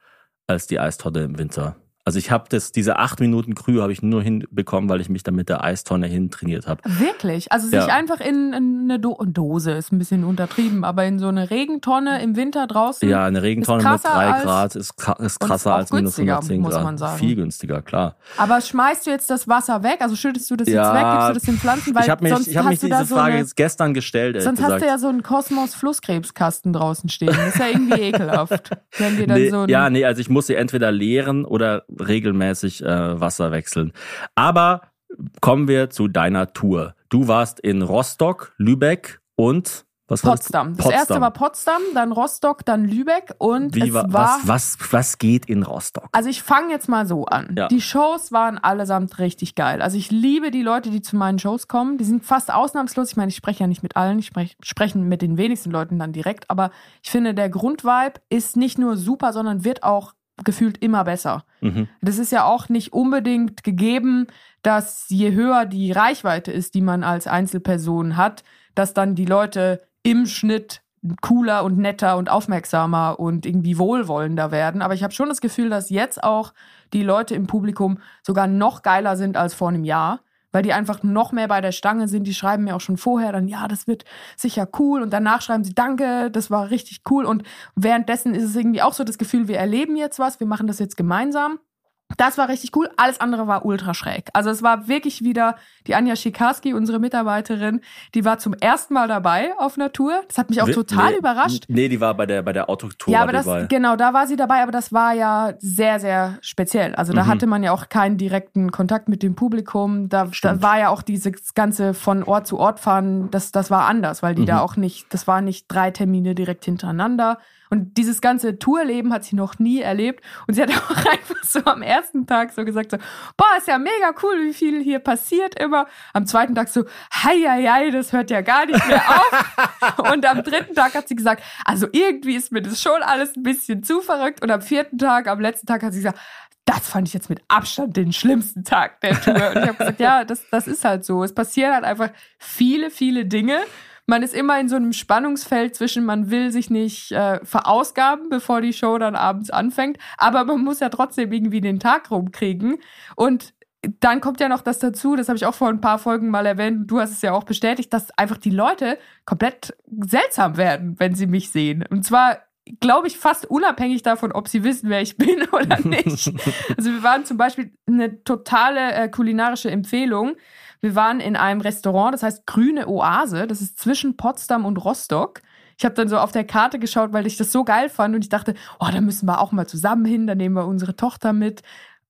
als die Eistonne im Winter. Also ich habe das, diese acht Minuten Kryo habe ich nur hinbekommen, weil ich mich da mit der Eistonne hintrainiert habe. Wirklich? Also sich Ja. einfach in, in eine Do Dose ist ein bisschen untertrieben, aber in so eine Regentonne im Winter draußen. Ja, eine Regentonne mit drei Grad ist, ist krasser als minus günstiger, 110 muss Grad. man sagen. Viel günstiger, klar. Aber schmeißt du jetzt das Wasser weg? Also schüttest du das Ja, jetzt weg? Gibst du das den Pflanzen? Weil ich habe mich, sonst ich hab mich diese da so Frage eine, jetzt gestern gestellt, Sonst gesagt. hast du ja so einen Kosmos-Flusskrebskasten draußen stehen. Das ist ja irgendwie [LAUGHS] ekelhaft. Wenn dir dann Nee, so ja, nee, also ich muss sie entweder leeren oder regelmäßig äh, Wasser wechseln. Aber kommen wir zu deiner Tour. Du warst in Rostock, Lübeck und was Potsdam. Das? Das erste war Potsdam, dann Rostock, dann Lübeck und Wie es war, was, was, was geht in Rostock? Also ich fange jetzt mal so an. Ja. Die Shows waren allesamt richtig geil. Also ich liebe die Leute, die zu meinen Shows kommen. Die sind fast ausnahmslos. Ich meine, ich spreche ja nicht mit allen, ich sprech, spreche mit den wenigsten Leuten dann direkt. Aber ich finde, der Grundvibe ist nicht nur super, sondern wird auch gefühlt immer besser. Mhm. Das ist ja auch nicht unbedingt gegeben, dass je höher die Reichweite ist, die man als Einzelperson hat, dass dann die Leute im Schnitt cooler und netter und aufmerksamer und irgendwie wohlwollender werden. Aber ich habe schon das Gefühl, dass jetzt auch die Leute im Publikum sogar noch geiler sind als vor einem Jahr, weil die einfach noch mehr bei der Stange sind. Die schreiben mir auch schon vorher dann, ja, das wird sicher cool. Und danach schreiben sie, danke, das war richtig cool. Und währenddessen ist es irgendwie auch so das Gefühl, wir erleben jetzt was, wir machen das jetzt gemeinsam. Das war richtig cool. Alles andere war ultra schräg. Also es war wirklich wieder die Anja Schikarski, unsere Mitarbeiterin, die war zum ersten Mal dabei auf einer Tour. Das hat mich auch Wi- total nee, überrascht. Nee, die war bei der, bei der Autotour Ja, aber das, bei. genau, da war sie dabei, aber das war ja sehr, sehr speziell. Also da Mhm. hatte man ja auch keinen direkten Kontakt mit dem Publikum. Da, da war ja auch dieses ganze von Ort zu Ort fahren, das, das war anders, weil die Mhm. da auch nicht, das waren nicht drei Termine direkt hintereinander. Und dieses ganze Tourleben hat sie noch nie erlebt. Und sie hat [LAUGHS] auch einfach so am ersten Tag so gesagt, so, boah, ist ja mega cool, wie viel hier passiert immer. Am zweiten Tag so, hei, hei, hei, das hört ja gar nicht mehr auf. [LAUGHS] Und am dritten Tag hat sie gesagt, also irgendwie ist mir das schon alles ein bisschen zu verrückt. Und am vierten Tag, am letzten Tag hat sie gesagt, das fand ich jetzt mit Abstand den schlimmsten Tag der Tour. Und ich habe gesagt, ja, das, das ist halt so. Es passieren halt einfach viele, viele Dinge. Man ist immer in so einem Spannungsfeld zwischen, man will sich nicht äh, verausgaben, bevor die Show dann abends anfängt, aber man muss ja trotzdem irgendwie den Tag rumkriegen. Und dann kommt ja noch das dazu, das habe ich auch vor ein paar Folgen mal erwähnt, du hast es ja auch bestätigt, dass einfach die Leute komplett seltsam werden, wenn sie mich sehen. Und zwar glaube ich, fast unabhängig davon, ob sie wissen, wer ich bin [LAUGHS] oder nicht. [LAUGHS] Also wir waren zum Beispiel eine totale äh, kulinarische Empfehlung. Wir waren in einem Restaurant, das heißt Grüne Oase. Das ist zwischen Potsdam und Rostock. Ich habe dann so auf der Karte geschaut, weil ich das so geil fand und ich dachte, oh, da müssen wir auch mal zusammen hin, da nehmen wir unsere Tochter mit.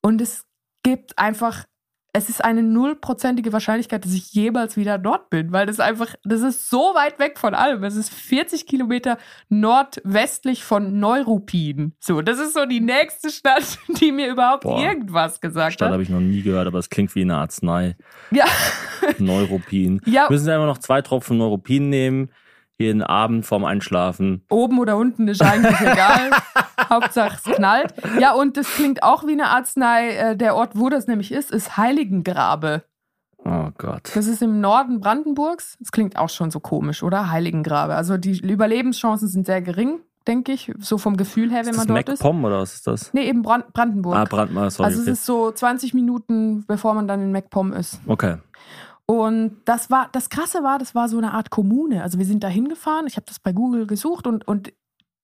Und es gibt einfach es ist eine nullprozentige Wahrscheinlichkeit, dass ich jemals wieder dort bin, weil das einfach, das ist so weit weg von allem. Es ist 40 Kilometer nordwestlich von Neuruppin. So, das ist so die nächste Stadt, [LAUGHS] die mir überhaupt Boah. irgendwas gesagt Stadt hat. habe ich noch nie gehört, aber es klingt wie eine Arznei. Ja, [LAUGHS] Neuropin. Ja. Müssen Sie einfach noch zwei Tropfen Neuropin nehmen, jeden Abend vorm Einschlafen. oben oder unten ist eigentlich egal. [LAUGHS] Hauptsache es knallt. Ja, und das klingt auch wie eine Arznei. Äh, Der Ort, wo das nämlich ist, ist Heiligengrabe. Oh Gott. Das ist im Norden Brandenburgs. Das klingt auch schon so komisch, oder? Heiligengrabe. Also die Überlebenschancen sind sehr gering, denke ich. So vom Gefühl her, wenn Ist man das dort ist. MacPom oder was ist das? Nee, eben Brand Brandenburg. Ah, Brandmeier, sorry. also es okay. ist so 20 Minuten, bevor man dann in MacPom ist. okay. Und das war, das Krasse war, das war so eine Art Kommune. Also wir sind da hingefahren, ich habe das bei Google gesucht und, und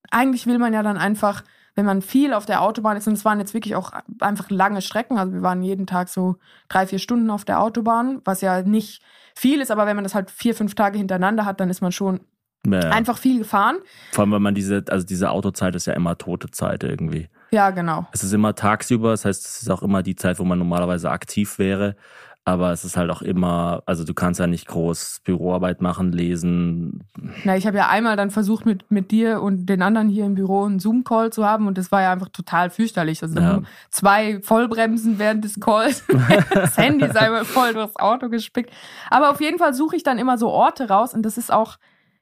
eigentlich will man ja dann einfach, wenn man viel auf der Autobahn ist, und es waren jetzt wirklich auch einfach lange Strecken, also wir waren jeden Tag so drei, vier Stunden auf der Autobahn, was ja nicht viel ist, aber wenn man das halt vier, fünf Tage hintereinander hat, dann ist man schon Ja. einfach viel gefahren. Vor allem, weil man diese, also diese Autozeit ist ja immer tote Zeit irgendwie. Ja, genau. Es ist immer tagsüber, das heißt, es ist auch immer die Zeit, wo man normalerweise aktiv wäre. Aber es ist halt auch immer, also du kannst ja nicht groß Büroarbeit machen, lesen. Na, ich habe ja einmal dann versucht, mit, mit dir und den anderen hier im Büro einen Zoom-Call zu haben und das war ja einfach total fürchterlich. Also Ja. zwei Vollbremsen während des Calls, [LAUGHS] das Handy ist einmal voll durchs Auto gespickt. Aber auf jeden Fall suche ich dann immer so Orte raus und das ist auch,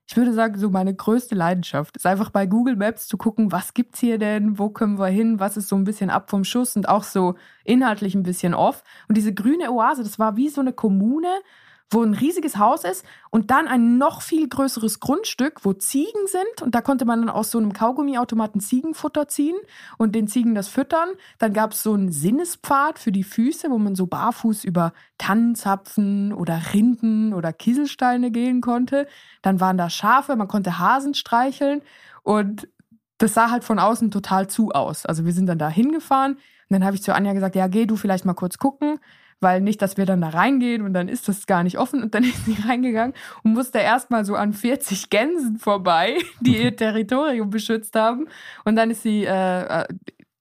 ich würde sagen, so meine größte Leidenschaft. Ist einfach bei Google Maps zu gucken, was gibt's hier denn, wo können wir hin, was ist so ein bisschen ab vom Schuss und auch so inhaltlich ein bisschen off. Und diese grüne Oase, das war wie so eine Kommune, wo ein riesiges Haus ist und dann ein noch viel größeres Grundstück, wo Ziegen sind. Und da konnte man dann aus so einem Kaugummiautomaten Ziegenfutter ziehen und den Ziegen das füttern. Dann gab es so einen Sinnespfad für die Füße, wo man so barfuß über Tannenzapfen oder Rinden oder Kieselsteine gehen konnte. Dann waren da Schafe, man konnte Hasen streicheln und das sah halt von außen total zu aus. Also wir sind dann da hingefahren und dann habe ich zu Anja gesagt, ja, geh du vielleicht mal kurz gucken, weil nicht, dass wir dann da reingehen und dann ist das gar nicht offen. Und dann [LAUGHS] ist sie reingegangen und musste erstmal so an 40 Gänsen vorbei, die ihr [LAUGHS] Territorium beschützt haben. Und dann ist sie äh, äh,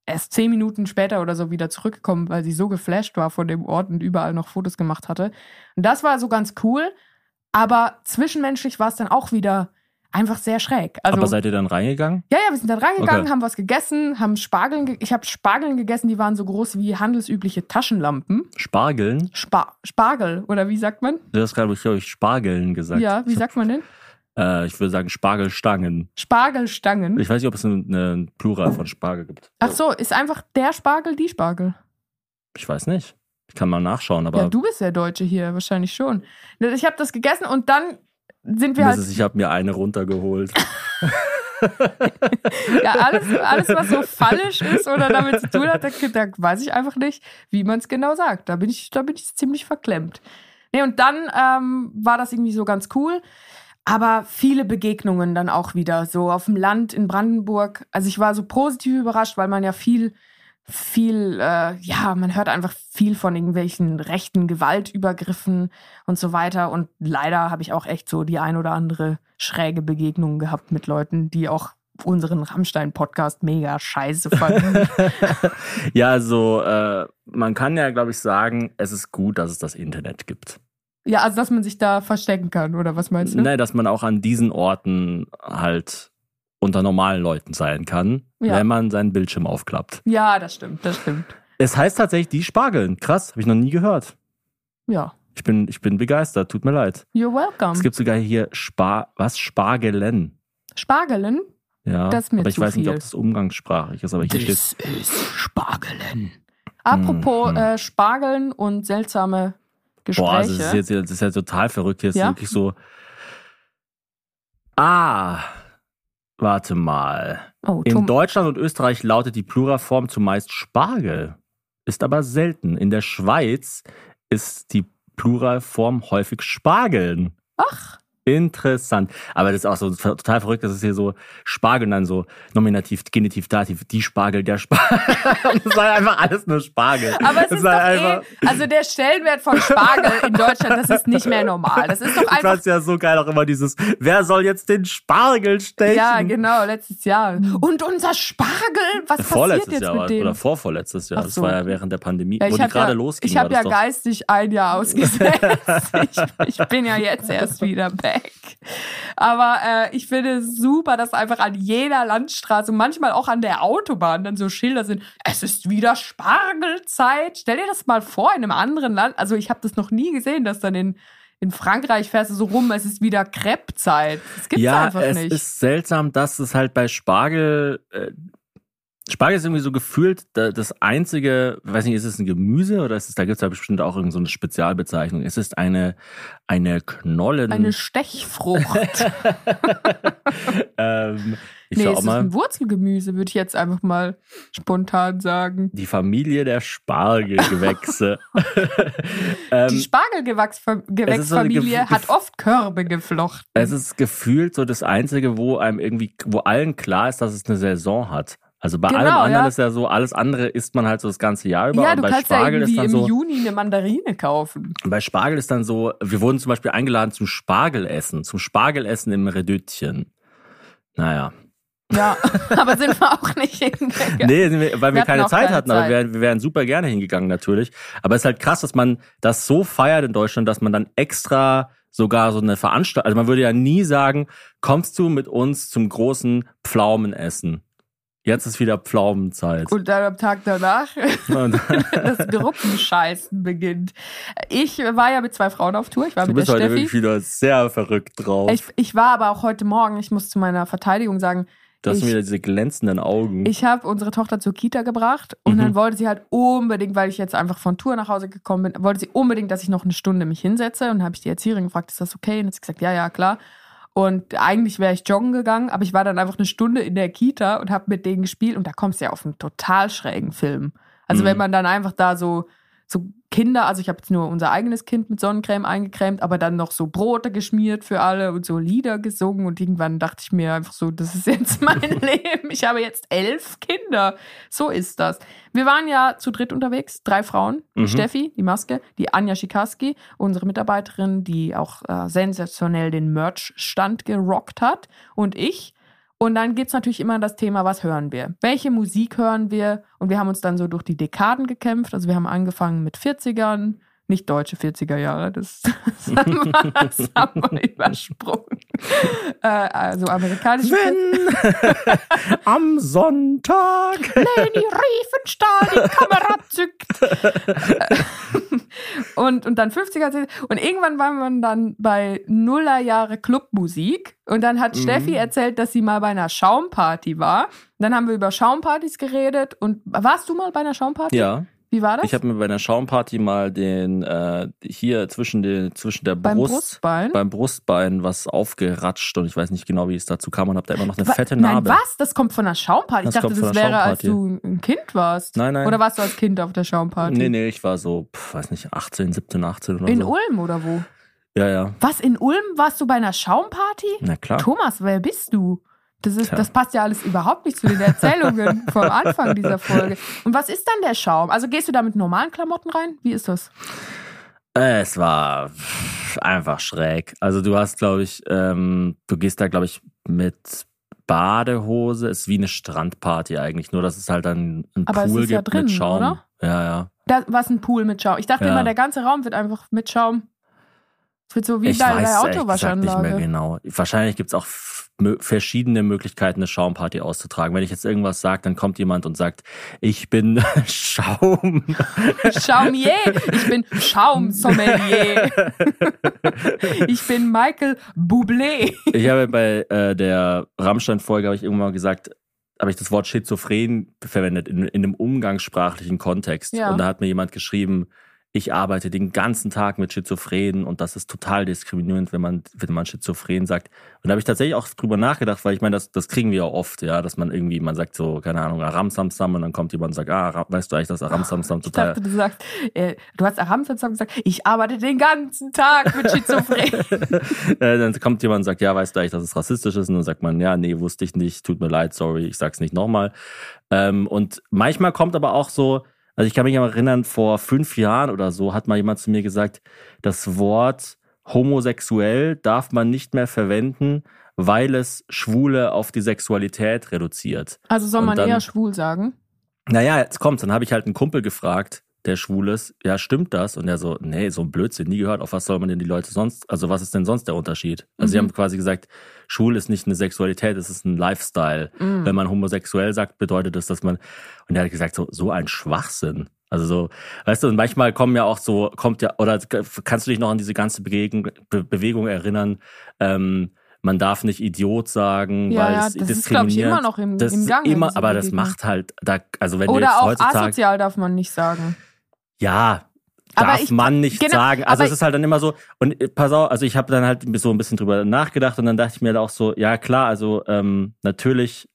erst zehn Minuten später oder so wieder zurückgekommen, weil sie so geflasht war von dem Ort und überall noch Fotos gemacht hatte. Und das war so ganz cool, aber zwischenmenschlich war es dann auch wieder einfach sehr schräg. Also, Aber seid ihr dann reingegangen? ja, ja, wir sind dann reingegangen, Okay. haben was gegessen, haben Spargeln, ge ich habe Spargeln gegessen, die waren so groß wie handelsübliche Taschenlampen. Spargeln? Spa Spargel, oder wie sagt man? Du hast gerade, glaube ich, Spargeln gesagt. Ja, wie sagt man denn? Äh, ich würde sagen Spargelstangen. Spargelstangen. Ich weiß nicht, ob es einen eine Plural von Spargel gibt. Ach so, ist einfach der Spargel die Spargel? Ich weiß nicht. Ich kann mal nachschauen, aber ja, du bist der Deutsche hier, wahrscheinlich schon. Ich habe das gegessen und dann sind wir halt Mrs. ich habe mir eine runtergeholt. [LAUGHS] Ja, alles, alles, was so [LAUGHS] fallisch ist oder damit zu tun hat, da, da weiß ich einfach nicht, wie man es genau sagt. Da bin ich, da bin ich ziemlich verklemmt. Nee, und dann ähm, war das irgendwie so ganz cool. Aber viele Begegnungen dann auch wieder, so auf dem Land in Brandenburg. Also ich war so positiv überrascht, weil man ja viel, viel, äh, ja, man hört einfach viel von irgendwelchen rechten Gewaltübergriffen und so weiter. Und leider habe ich auch echt so die ein oder andere schräge Begegnung gehabt mit Leuten, die auch unseren Rammstein-Podcast mega scheiße fanden. [LAUGHS] ja, also äh, man kann ja, glaube ich, sagen, es ist gut, dass es das Internet gibt. ja, also dass man sich da verstecken kann, oder was meinst du? Ne, dass man auch an diesen Orten halt unter normalen Leuten sein kann, Ja. wenn man seinen Bildschirm aufklappt. Ja, das stimmt, das stimmt. Es heißt tatsächlich die Spargeln. Krass, habe ich noch nie gehört. Ja. Ich bin, ich bin begeistert, tut mir leid. You're welcome. Es gibt sogar hier Spar, was? Spargelen. Spargelen? Ja, Das ist mir aber ich zu weiß nicht, ob viel. das umgangssprachlich ist, aber hier steht. ist Spargelen. Apropos Mhm. äh, Spargeln und seltsame Gespräche. Boah, also das ist, jetzt, das ist ja total verrückt. Hier ist Ja? wirklich so. Ah, warte mal. oh, In Deutschland und Österreich lautet die Pluralform zumeist Spargel, ist aber selten. In der Schweiz ist die Pluralform häufig Spargeln. Ach, Interessant. Aber das ist auch so total verrückt, das ist hier so Spargel und dann so Nominativ, Genitiv, Dativ, die Spargel, der Spargel. [LAUGHS] das war einfach alles nur Spargel. Aber es das ist doch einfach, eh, also der Stellenwert von Spargel in Deutschland, das ist nicht mehr normal. Das ist doch Ich einfach fand's ja so geil auch immer dieses, wer soll jetzt den Spargel stechen? Ja, genau, letztes Jahr. Und unser Spargel, was passiert Vorletztes jetzt Jahr mit war, dem? oder vorvorletztes Jahr. Ach Das so. war ja während der Pandemie, Ja, wo die gerade ja, losging. Ich habe das ja doch. geistig ein Jahr ausgesetzt. [LAUGHS] ich, ich bin ja jetzt erst wieder back. Aber äh, ich finde es super, dass einfach an jeder Landstraße manchmal auch an der Autobahn dann so Schilder sind. Es ist wieder Spargelzeit. Stell dir das mal vor in einem anderen Land. Also ich habe das noch nie gesehen, dass dann in in Frankreich fährst du so rum, es ist wieder Crepe-Zeit. Das gibt's ja, einfach es nicht. ist seltsam, dass es halt bei Spargel, äh, Spargel ist irgendwie so gefühlt da- das einzige, weiß nicht, ist es ein Gemüse oder ist es, da gibt es ja bestimmt auch irgendeine so eine Spezialbezeichnung. Es ist eine, eine Knollen. Eine Stechfrucht. [LAUGHS] ähm, ich nee, es ist mal. ein Wurzelgemüse, würde ich jetzt einfach mal spontan sagen. Die Familie der Spargelgewächse. [LAUGHS] ähm, Die Spargelgewächsfamilie so hat oft Körbe geflochten. es ist gefühlt so das Einzige, wo einem irgendwie, wo allen klar ist, dass es eine Saison hat. Also bei Genau, allem anderen ja. ist ja so, alles andere isst man halt so das ganze Jahr über. ja, und du bei kannst ja Spargel ist irgendwie dann im so, Juni eine Mandarine kaufen. bei Spargel ist dann so, wir wurden zum Beispiel eingeladen zum Spargelessen, zum Spargelessen im Redüttchen. Naja. Ja, [LAUGHS] aber sind wir auch nicht hingegangen. Nee, wir- weil wir, Wir keine Zeit keine hatten, aber Zeit. wir, wären- wir wären super gerne hingegangen natürlich. Aber es ist halt krass, dass man das so feiert in Deutschland, dass man dann extra sogar so eine Veranstaltung, also man würde ja nie sagen, kommst du mit uns zum großen Pflaumenessen. Jetzt ist wieder Pflaumenzeit. Und dann am Tag danach [LAUGHS] [LAUGHS] das Gruppenscheißen beginnt. Ich war ja mit zwei Frauen auf Tour. Ich war du mit bist der heute Steffi. wirklich wieder sehr verrückt drauf. Ich, ich war aber auch heute Morgen, ich muss zu meiner Verteidigung sagen, du hast ich- wieder diese glänzenden Augen. Ich habe unsere Tochter zur Kita gebracht und Mhm. dann wollte sie halt unbedingt, weil ich jetzt einfach von Tour nach Hause gekommen bin, wollte sie unbedingt, dass ich noch eine Stunde mich hinsetze. Und dann habe ich die Erzieherin gefragt, ist das okay? Und hat sie gesagt, ja, ja, klar. Und eigentlich wäre ich joggen gegangen, aber ich war dann einfach eine Stunde in der Kita und habe mit denen gespielt und da kommst du ja auf einen total schrägen Film. Also Mhm. wenn man dann einfach da so, so Kinder, also ich habe jetzt nur unser eigenes Kind mit Sonnencreme eingecremt, aber dann noch so Brote geschmiert für alle und so Lieder gesungen und irgendwann dachte ich mir einfach so, das ist jetzt mein [LAUGHS] Leben. Ich habe jetzt elf Kinder. So ist das. Wir waren ja zu dritt unterwegs, drei Frauen, die Mhm. Steffi, die Maske, die Anja Schikarski, unsere Mitarbeiterin, die auch äh, sensationell den Merch-Stand gerockt hat und ich. Und dann gibt's natürlich immer das Thema, was hören wir? Welche Musik hören wir? Und wir haben uns dann so durch die Dekaden gekämpft. Also wir haben angefangen mit 40ern, nicht deutsche 40er Jahre, das, [LAUGHS] das, [LAUGHS] haben, wir, das haben wir übersprungen. Äh, also amerikanische Wenn [LAUGHS] am Sonntag. Leni Riefenstahl die Kamera zückt. und, und dann 50er. Und irgendwann war man dann bei Nullerjahre Clubmusik. Und dann hat Mhm. Steffi erzählt, dass sie mal bei einer Schaumparty war. Und dann haben wir über Schaumpartys geredet. Und warst du mal bei einer Schaumparty? Ja, Wie war das? ich habe mir bei einer Schaumparty mal den äh, hier zwischen den zwischen der Beim Brust Brustbein? beim Brustbein was aufgeratscht und ich weiß nicht genau, wie es dazu kam und habe da immer noch eine Wa- fette Nein, Narbe. was? Das kommt von einer Schaumparty. Das ich dachte, das wäre, als du ein Kind warst. Nein, nein. Oder warst du als Kind auf der Schaumparty? Nee, nee, ich war so, pf, weiß nicht, 18, 17, 18 oder In so. Ulm oder wo? Ja, ja. Was, in Ulm warst du bei einer Schaumparty? Na klar. Thomas, wer bist du? Das, ist, Tja. das passt ja alles überhaupt nicht zu den Erzählungen [LAUGHS] vom Anfang dieser Folge. Und was ist dann der Schaum? Also gehst du da mit normalen Klamotten rein? Wie ist das? Äh, Es war einfach schräg. Also du hast, glaube ich, ähm, du gehst da, glaube ich, mit Badehose. Ist wie eine Strandparty eigentlich, nur dass es halt dann einen Aber es Pool ist ja gibt drin, mit Schaum. oder? Ja, ja. Da war ein Pool mit Schaum. Ich dachte Ja. immer, der ganze Raum wird einfach mit Schaum. Es wird so wie ich bei weiß der ehrlich gesagt nicht mehr Autowaschanlage. genau. Wahrscheinlich gibt's auch f- mö- verschiedene Möglichkeiten, eine Schaumparty auszutragen. Wenn ich jetzt irgendwas sage, dann kommt jemand und sagt, ich bin [LAUGHS] Schaum. Schaumier. Ich bin Schaumsommelier. [LAUGHS] ich bin Michael Bublé. Ich habe bei äh, der Rammstein-Folge habe ich irgendwann mal gesagt, habe ich das Wort Schizophren verwendet in, in einem umgangssprachlichen Kontext. Ja. Und da hat mir jemand geschrieben, ich arbeite den ganzen Tag mit Schizophrenen und das ist total diskriminierend, wenn man, wenn man Schizophren sagt. Und da habe ich tatsächlich auch drüber nachgedacht, weil ich meine, das, das kriegen wir ja oft, ja, dass man irgendwie, man sagt so, keine Ahnung, Aramsamsam und dann kommt jemand und sagt, ah, weißt du eigentlich, dass Aramsamsam Ich total. dachte, du sagst, äh, du hast Aramsamsam gesagt, ich arbeite den ganzen Tag mit Schizophrenen. [LAUGHS] Äh, dann kommt jemand und sagt, ja, weißt du eigentlich, dass es rassistisch ist? Und dann sagt man, ja, nee, wusste ich nicht, tut mir leid, sorry, ich sag's nicht nochmal. Ähm, und manchmal kommt aber auch so, also ich kann mich erinnern, vor fünf Jahren oder so hat mal jemand zu mir gesagt, das Wort homosexuell darf man nicht mehr verwenden, weil es Schwule auf die Sexualität reduziert. Also soll man dann- eher schwul sagen? Naja, jetzt kommt's. Dann habe ich halt einen Kumpel gefragt, der schwul ist. Ja, stimmt das? Und er so, nee, so ein Blödsinn, nie gehört. Auf was soll man denn die Leute sonst, also was ist denn sonst der Unterschied? Also sie Mhm. haben quasi gesagt, schwul ist nicht eine Sexualität, es ist ein Lifestyle. Mhm. Wenn man homosexuell sagt, bedeutet das, dass man, und er hat gesagt, so, so ein Schwachsinn. Also so, weißt du, und manchmal kommen ja auch so, kommt ja, oder kannst du dich noch an diese ganze Bewegung, Be Bewegung erinnern, ähm, man darf nicht Idiot sagen, Ja, weil ja, es das ist, glaube ich, immer noch im, das im Gang. immer, aber das macht halt, da, also wenn du Oder jetzt auch heutzutage, asozial darf man nicht sagen. ja, darf ich- man nicht genau, sagen. Also es ist halt dann immer so, und äh, pass auf, also ich habe dann halt so ein bisschen drüber nachgedacht und dann dachte ich mir auch so, ja klar, also ähm, natürlich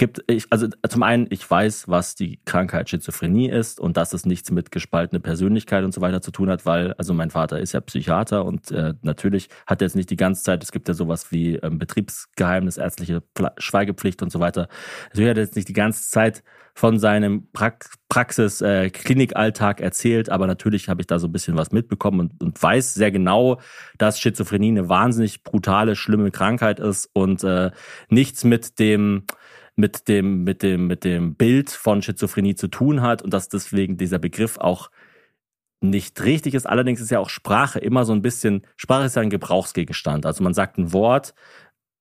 gibt ich, also zum einen, ich weiß, was die Krankheit Schizophrenie ist und dass es nichts mit gespaltener Persönlichkeit und so weiter zu tun hat, weil, also mein Vater ist ja Psychiater und äh, natürlich hat er jetzt nicht die ganze Zeit, es gibt ja sowas wie ähm, Betriebsgeheimnis, ärztliche Pla Schweigepflicht und so weiter. Hat er jetzt nicht die ganze Zeit von seinem Prax Praxis äh, erzählt, aber natürlich habe ich da so ein bisschen was mitbekommen und, und weiß sehr genau, dass Schizophrenie eine wahnsinnig brutale, schlimme Krankheit ist und äh, nichts mit dem mit dem mit dem mit dem Bild von Schizophrenie zu tun hat und dass deswegen dieser Begriff auch nicht richtig ist. Allerdings ist ja auch Sprache immer so ein bisschen, Sprache ist ja ein Gebrauchsgegenstand. Also man sagt ein Wort,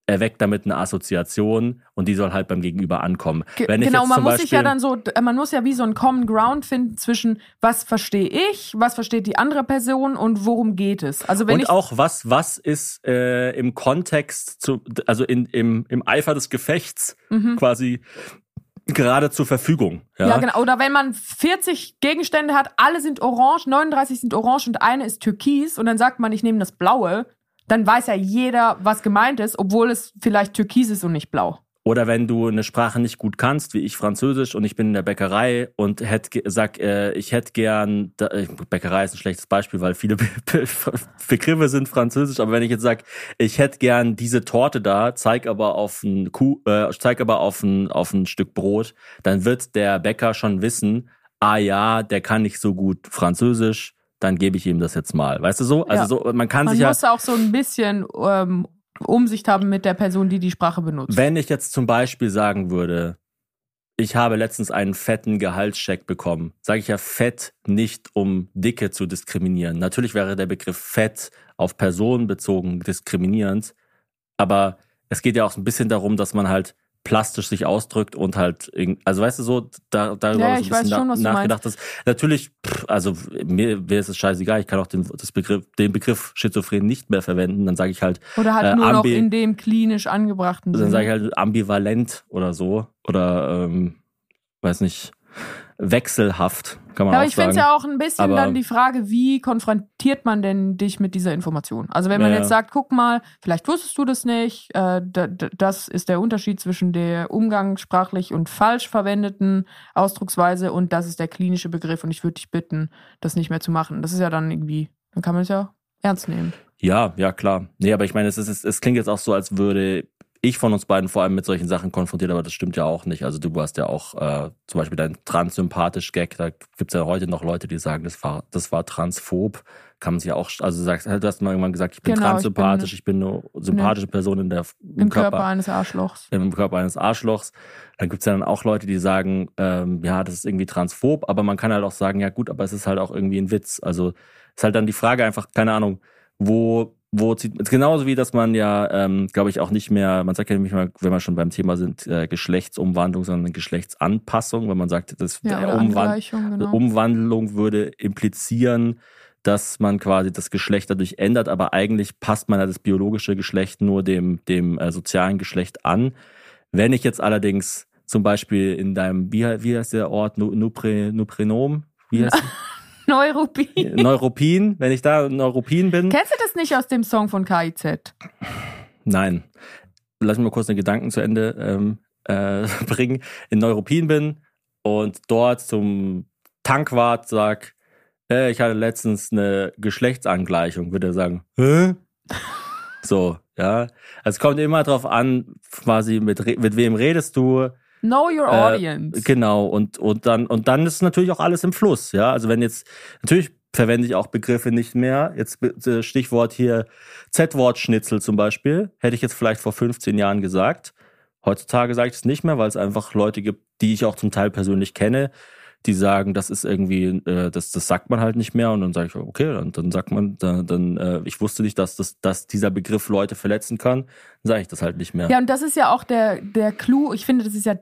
erweckt damit eine Assoziation und die soll halt beim Gegenüber ankommen. Wenn ich genau, jetzt man muss sich ja dann so, man muss ja wie so ein Common Ground finden zwischen was verstehe ich, was versteht die andere Person und worum geht es. Also wenn und ich auch was, was ist äh, im Kontext, zu, also in, im, im Eifer des Gefechts Mhm. quasi gerade zur Verfügung. Ja, Ja, genau. Oder wenn man 40 Gegenstände hat, alle sind orange, 39 sind orange und eine ist türkis und dann sagt man, ich nehme das blaue, dann weiß ja jeder, was gemeint ist, obwohl es vielleicht türkis ist und nicht blau. Oder wenn du eine Sprache nicht gut kannst, wie ich Französisch und ich bin in der Bäckerei und hätt, ge- sag, äh, ich hätte gern, da, äh, Bäckerei ist ein schlechtes Beispiel, weil viele Be Be Begriffe sind Französisch, aber wenn ich jetzt sag, ich hätte gern diese Torte da, zeig aber auf ein Kuh, äh, zeig aber auf ein, auf ein Stück Brot, dann wird der Bäcker schon wissen, ah ja, der kann nicht so gut Französisch, dann gebe ich ihm das jetzt mal. Weißt du so? Also Ja. so, man kann Man sich ja muss auch so ein bisschen ähm, Umsicht haben mit der Person, die die Sprache benutzt. Wenn ich jetzt zum Beispiel sagen würde, ich habe letztens einen fetten Gehaltscheck bekommen, sage ich ja fett nicht, um Dicke zu diskriminieren. Natürlich wäre der Begriff fett auf Personen bezogen diskriminierend, aber es geht ja auch so ein bisschen darum, dass man halt plastisch sich ausdrückt und halt, also weißt du so, da, darüber Ja, habe ich ich ein bisschen schon, na- nachgedacht. Dass, natürlich, pff, also mir, mir ist es scheißegal, ich kann auch den, das Begriff, den Begriff Schizophren nicht mehr verwenden, dann sage ich halt Oder halt äh, nur noch in dem klinisch angebrachten dann sage ich halt ambivalent oder so. Oder, ähm, weiß nicht, wechselhaft, kann man Ja, aber auch ich finde es ja auch ein bisschen Aber- dann die Frage, wie konfrontiert man denn dich mit dieser Information? Also wenn man Ja, jetzt sagt, guck mal, vielleicht wusstest du das nicht, äh, da, da, das ist der Unterschied zwischen der umgangssprachlich und falsch verwendeten Ausdrucksweise und das ist der klinische Begriff und ich würde dich bitten, das nicht mehr zu machen. Das ist ja dann irgendwie, dann kann man es ja ernst nehmen. Ja, ja, klar. Nee, aber ich meine, es, ist, es, es klingt jetzt auch so, als würde ich von uns beiden vor allem mit solchen Sachen konfrontiert, aber das stimmt ja auch nicht. Also du warst ja auch äh, zum Beispiel dein transsympathisch-Gag, da gibt's ja heute noch Leute, die sagen, das war, das war transphob. Kann man sich ja auch, also du sagst, du hast mal irgendwann gesagt, ich bin Genau, transsympathisch, ich bin eine sympathische Person in der, im, Im Körper, eines Arschlochs. im Körper eines Arschlochs. Dann gibt's ja dann auch Leute, die sagen, ähm, ja, das ist irgendwie transphob, aber man kann halt auch sagen, ja gut, aber es ist halt auch irgendwie ein Witz. Also ist halt dann die Frage einfach, keine Ahnung, wo, wo zieht, genauso wie, dass man ja, ähm, glaube ich, auch nicht mehr, man sagt ja nicht mehr, wenn wir schon beim Thema sind, äh, Geschlechtsumwandlung, sondern Geschlechtsanpassung, wenn man sagt, das Ja, Umwand genau. Umwandlung würde implizieren, dass man quasi das Geschlecht dadurch ändert, aber eigentlich passt man ja das biologische Geschlecht nur dem, dem äh, sozialen Geschlecht an. Wenn ich jetzt allerdings zum Beispiel in deinem, wie, wie heißt der Ort, Nu- Nupre, Nuprenom? Wie heißt [LAUGHS] Neuruppin. Neuropin, wenn ich da Neuropin bin. Kennst du das nicht aus dem Song von KIZ? Nein. Lass mich mal kurz den Gedanken zu Ende ähm, äh, [LAUGHS] bringen. In Neuruppin bin und dort zum Tankwart sag, äh, ich hatte letztens eine Geschlechtsangleichung, würde er sagen, hä? So, ja. Also es kommt immer drauf an, quasi mit, mit wem redest du, Know your Äh, audience. Genau, und, und dann, und dann ist natürlich auch alles im Fluss, ja. Also wenn jetzt, natürlich verwende ich auch Begriffe nicht mehr. Jetzt äh, Stichwort hier Z-Wort-Schnitzel zum Beispiel, hätte ich jetzt vielleicht vor 15 Jahren gesagt. Heutzutage sage ich es nicht mehr, weil es einfach Leute gibt, die ich auch zum Teil persönlich kenne, die sagen, das ist irgendwie, äh, das, das sagt man halt nicht mehr. Und dann sage ich, okay, dann, dann sagt man, dann, dann äh, ich wusste nicht, dass, das, dass dieser Begriff Leute verletzen kann, dann sage ich das halt nicht mehr. Ja, und das ist ja auch der, der Clou. Ich finde, das ist ja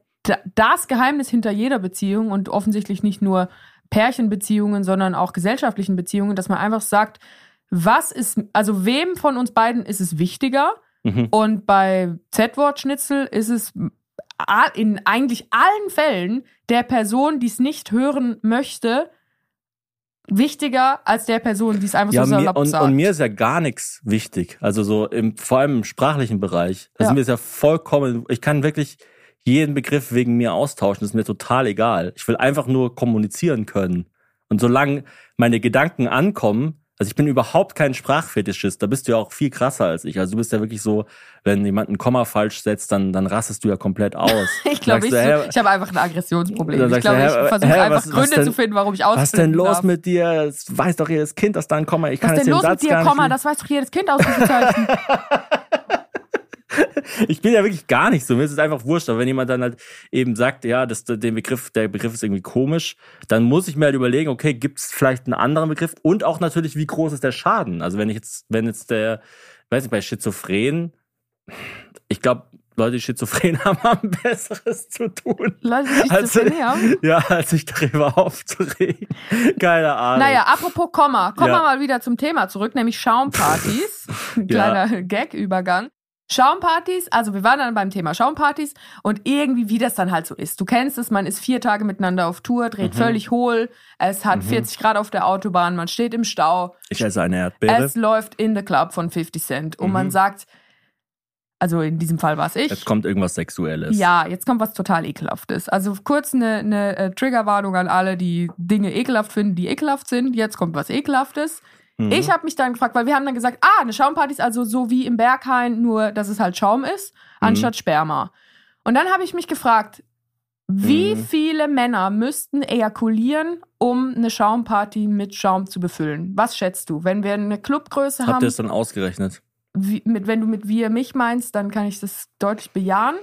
das Geheimnis hinter jeder Beziehung und offensichtlich nicht nur Pärchenbeziehungen, sondern auch gesellschaftlichen Beziehungen, dass man einfach sagt, was ist, also wem von uns beiden ist es wichtiger? Mhm. Und bei Z-Wort-Schnitzel ist es in eigentlich allen Fällen der Person, die es nicht hören möchte, wichtiger als der Person, die es einfach Ja, so mir, und, sagt. und mir ist ja gar nichts wichtig. Also so im, vor allem im sprachlichen Bereich. Das Ja. ist mir ist ja vollkommen, ich kann wirklich jeden Begriff wegen mir austauschen. Das ist mir total egal. Ich will einfach nur kommunizieren können. Und solange meine Gedanken ankommen, also ich bin überhaupt kein Sprachfetischist, da bist du ja auch viel krasser als ich. Also du bist ja wirklich so, wenn jemand ein Komma falsch setzt, dann, dann rastest du ja komplett aus. [LAUGHS] Ich glaube, ich, hä, ich habe einfach ein Aggressionsproblem. Dann Ich glaube, ich versuche hä, einfach was- was Gründe denn- zu finden, warum ich was ist denn los darf. mit dir? Das weiß doch jedes Kind, dass da ein Komma, ich kann Was jetzt denn den los Satz mit dir, gar nicht Komma? Das weiß doch jedes Kind Ausrufezeichen. [LAUGHS] [LAUGHS] Ich bin ja wirklich gar nicht so. Mir ist es einfach wurscht. Aber wenn jemand dann halt eben sagt, ja, das, den Begriff, der Begriff ist irgendwie komisch, dann muss ich mir halt überlegen, okay, gibt es vielleicht einen anderen Begriff? Und auch natürlich, wie groß ist der Schaden? Also wenn ich jetzt, wenn jetzt der, weiß nicht, bei Schizophren, ich glaube, Leute, die Schizophren [LAUGHS] haben, haben Besseres zu tun. Leute, die Als, Schizophrenie haben. [LAUGHS] ja, als sich darüber aufzuregen. Keine Ahnung. Naja, apropos Komma. Kommen Ja. wir mal wieder zum Thema zurück, nämlich Schaumpartys. Ein kleiner Gag-Übergang. Schaumpartys, also wir waren dann beim Thema Schaumpartys und irgendwie, wie das dann halt so ist. Du kennst es, man ist vier Tage miteinander auf Tour, dreht Mhm. völlig hohl, es hat 40 Grad auf der Autobahn, man steht im Stau, Ich esse eine Erdbeere. es läuft in the Club von 50 Cent und Mhm. man sagt, also in diesem Fall war es ich. Jetzt kommt irgendwas Sexuelles. Ja, jetzt kommt was total ekelhaftes. Also kurz eine, eine äh, Triggerwarnung an alle, die Dinge ekelhaft finden, die ekelhaft sind. Jetzt kommt was ekelhaftes. Mhm. Ich habe mich dann gefragt, weil wir haben dann gesagt, ah, eine Schaumparty ist also so wie im Berghain, nur dass es halt Schaum ist, Mhm. anstatt Sperma. Und dann habe ich mich gefragt, wie Mhm. viele Männer müssten ejakulieren, um eine Schaumparty mit Schaum zu befüllen? Was schätzt du? Wenn wir eine Clubgröße Habt haben, ihr es dann ausgerechnet? wie, mit, wenn du mit wir mich meinst, dann kann ich das deutlich bejahen.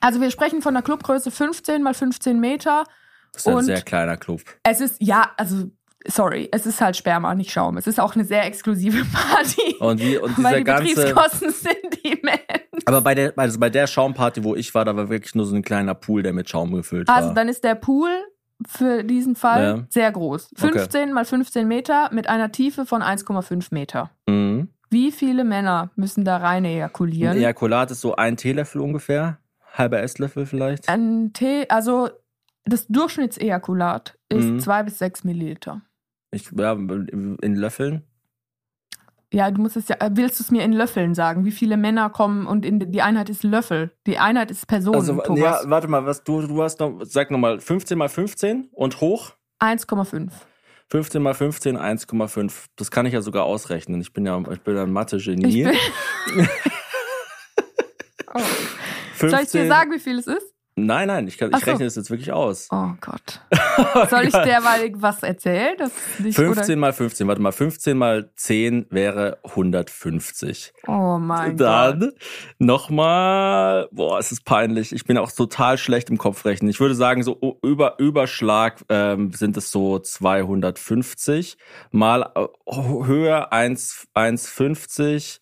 Also wir sprechen von einer Clubgröße 15 mal 15 Meter. Das ist ein sehr kleiner Club. Es ist, ja, also, sorry, es ist halt Sperma, nicht Schaum. Es ist auch eine sehr exklusive [LAUGHS] Party. Und, wie, und weil dieser die ganze. Betriebskosten sind immens. Aber bei der, also bei der Schaumparty, wo ich war, da war wirklich nur so ein kleiner Pool, der mit Schaum gefüllt war. Also dann ist der Pool für diesen Fall Ja. sehr groß. Okay. 15 mal 15 Meter mit einer Tiefe von 1,5 Meter. mhm. Wie viele Männer müssen da rein Ein ejakulieren? Ejakulat ist so ein Teelöffel ungefähr. Halber Esslöffel vielleicht. Ein Tee, also das Durchschnittsejakulat ist Mhm. zwei bis sechs Milliliter. Ich, ja, in Löffeln. Ja, du musst es ja, äh, willst du es mir in Löffeln sagen? Wie viele Männer kommen und in, die Einheit ist Löffel. Die Einheit ist Person, Also, Thomas. ja, warte mal, was du, du hast noch, sag nochmal, 15 mal 15 und hoch? 1,5. 15 mal 15, 1,5. Das kann ich ja sogar ausrechnen. Ich bin ja, ich bin ja ein Mathe-Genie. [LAUGHS] oh. 15, Soll ich dir sagen, wie viel es ist? Nein, nein, ich, kann, ich so. rechne das jetzt wirklich aus. Oh Gott. [LAUGHS] Soll ich derweil was erzählen? Das nicht, 15 mal 15, warte mal, 15 mal 10 wäre 150. Oder? Oh mein Gott. Dann nochmal, boah, es ist peinlich. Ich bin auch total schlecht im Kopfrechnen. Ich würde sagen, so über Überschlag ähm, sind es so 250 mal äh, Höhe 1 1,50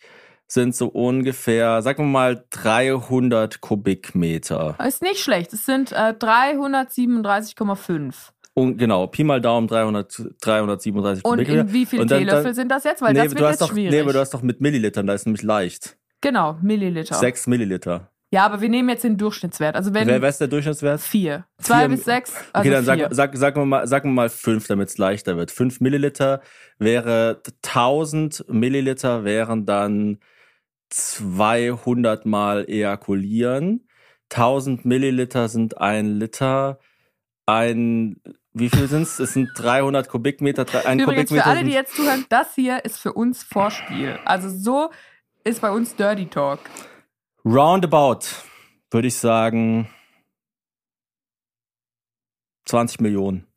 sind so ungefähr, sagen wir mal 300 Kubikmeter. Ist nicht schlecht. Es sind äh, 337,5. Und genau, Pi mal Daumen 300, 337 Und Kubikmeter. in wie viele Und dann- Teelöffel dann- sind das jetzt? Weil nee, das du wird hast jetzt doch, schwierig. nee, aber du hast doch mit Millilitern, da ist nämlich leicht. genau, Milliliter. Sechs Milliliter. Ja, aber wir nehmen jetzt den Durchschnittswert. Also wenn Wer, wer ist der Durchschnittswert? vier, zwei Vier- bis sechs, also okay, dann vier. sag, sag, sagen, wir mal, sagen wir mal fünf, damit es leichter wird. Fünf Milliliter wäre 1000 Milliliter wären dann 200 Mal ejakulieren. 1000 Milliliter sind ein Liter. Ein, wie viel sind's? Es sind 300 Kubikmeter. Ein Übrigens Kubikmeter für alle, die jetzt zuhören, das hier ist für uns Vorspiel. Also so ist bei uns Dirty Talk. Roundabout, würde ich sagen, 20 Millionen.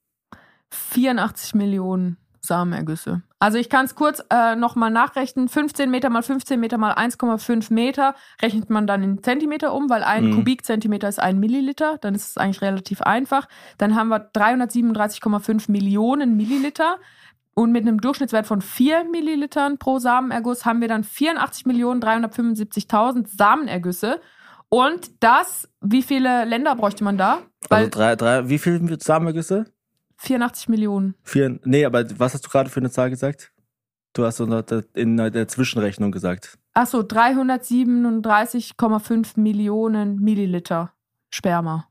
84 Millionen Samenergüsse. Also ich kann es kurz äh, nochmal nachrechnen. 15 Meter mal 15 Meter mal 1,5 Meter rechnet man dann in Zentimeter um, weil ein Mhm. Kubikzentimeter ist ein Milliliter. Dann ist es eigentlich relativ einfach. Dann haben wir 337,5 Millionen Milliliter. Und mit einem Durchschnittswert von 4 Millilitern pro Samenerguss haben wir dann 84.375.000 Samenergüsse. Und das, wie viele Länder bräuchte man da? Weil Also drei, drei, wie viel Samenergüsse? 84 Millionen. Vier, nee, aber was hast du gerade für eine Zahl gesagt? Du hast in der- Zwischenrechnung gesagt. Ach so, 337,5 Millionen Milliliter Sperma.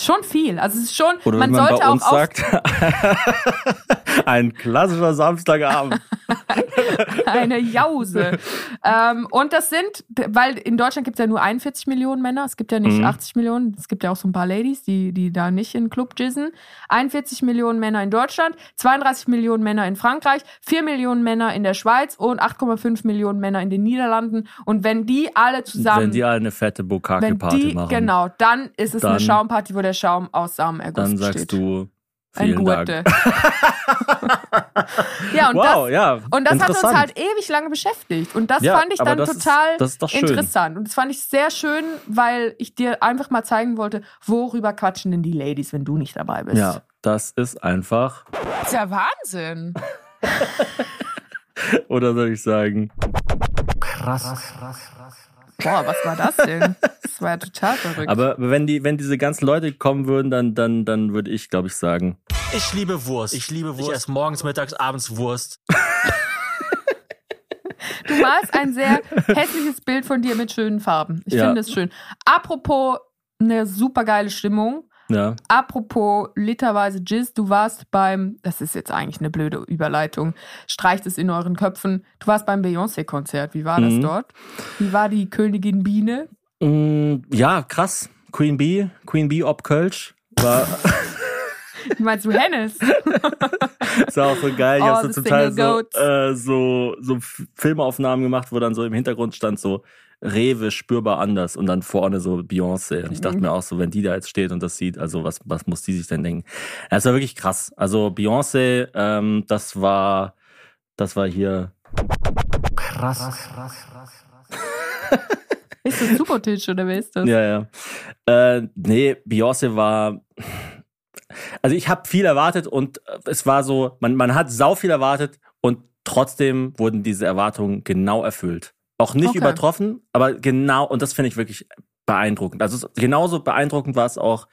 Schon viel. Also es ist schon, Oder man man sollte bei auch uns auf, sagt, [LAUGHS] ein klassischer Samstagabend. [LAUGHS] [LAUGHS] eine Jause. ähm, und das sind, weil in Deutschland gibt es ja nur 41 Millionen Männer, es gibt ja nicht Mhm. 80 Millionen, es gibt ja auch so ein paar Ladies, die, die da nicht in Club jizzen. 41 Millionen Männer in Deutschland, 32 Millionen Männer in Frankreich, 4 Millionen Männer in der Schweiz und 8,5 Millionen Männer in den Niederlanden. Und wenn die alle zusammen Wenn die alle eine fette Bukake-Party machen, genau, dann ist es eine Dann- Schaumparty, wo der Schaum aus Samenerguss dann besteht. sagst du Ein vielen Gurte. Dank. [LAUGHS] ja, und wow, das, ja. und das hat uns halt ewig lange beschäftigt. Und das Ja, fand ich dann das ist- total das ist doch schön. interessant. Und das fand ich sehr schön, weil ich dir einfach mal zeigen wollte, worüber quatschen denn die Ladies, wenn du nicht dabei bist. Ja, das ist einfach, Das ist ja Wahnsinn. [LAUGHS] oder soll ich sagen, Boah, was war das denn? Das war ja total verrückt. aber wenn die, wenn diese ganzen Leute kommen würden, dann, dann, dann würde ich, glaube ich, sagen, Ich liebe Wurst. Ich liebe Wurst. Ich esse morgens, mittags, abends Wurst. [LAUGHS] Du malst ein sehr hässliches Bild von dir mit schönen Farben. Ich Ja. finde es schön. Apropos eine super geile Stimmung. Ja, Apropos literweise Jizz, du warst beim, das ist jetzt eigentlich eine blöde Überleitung, streicht es in euren Köpfen. Du warst beim Beyoncé-Konzert. Wie war das Mhm. dort? Wie war die Königin Biene? Mm, ja, krass. Queen Bee, Queen Bee ob Kölsch. War, [LAUGHS] Wie meinst du Hennes? [LAUGHS] ist auch so geil. Ich Oh, hab so single so, äh, so, so Filmaufnahmen gemacht, wo dann so im Hintergrund stand so Rewe spürbar anders und dann vorne so Beyoncé. Und ich dachte Mhm. mir auch so, wenn die da jetzt steht und das sieht, also was, was muss die sich denn denken? Das war wirklich krass. Also Beyoncé, ähm, das war, das war hier, Ist das Supertitch oder wer ist das? ja, ja. Äh, nee, Beyoncé war, also ich habe viel erwartet und äh, es war so, man, man hat sau viel erwartet und trotzdem wurden diese Erwartungen genau erfüllt. Auch nicht Okay. übertroffen, aber genau, und das finde ich wirklich beeindruckend. Also genauso beeindruckend war es auch,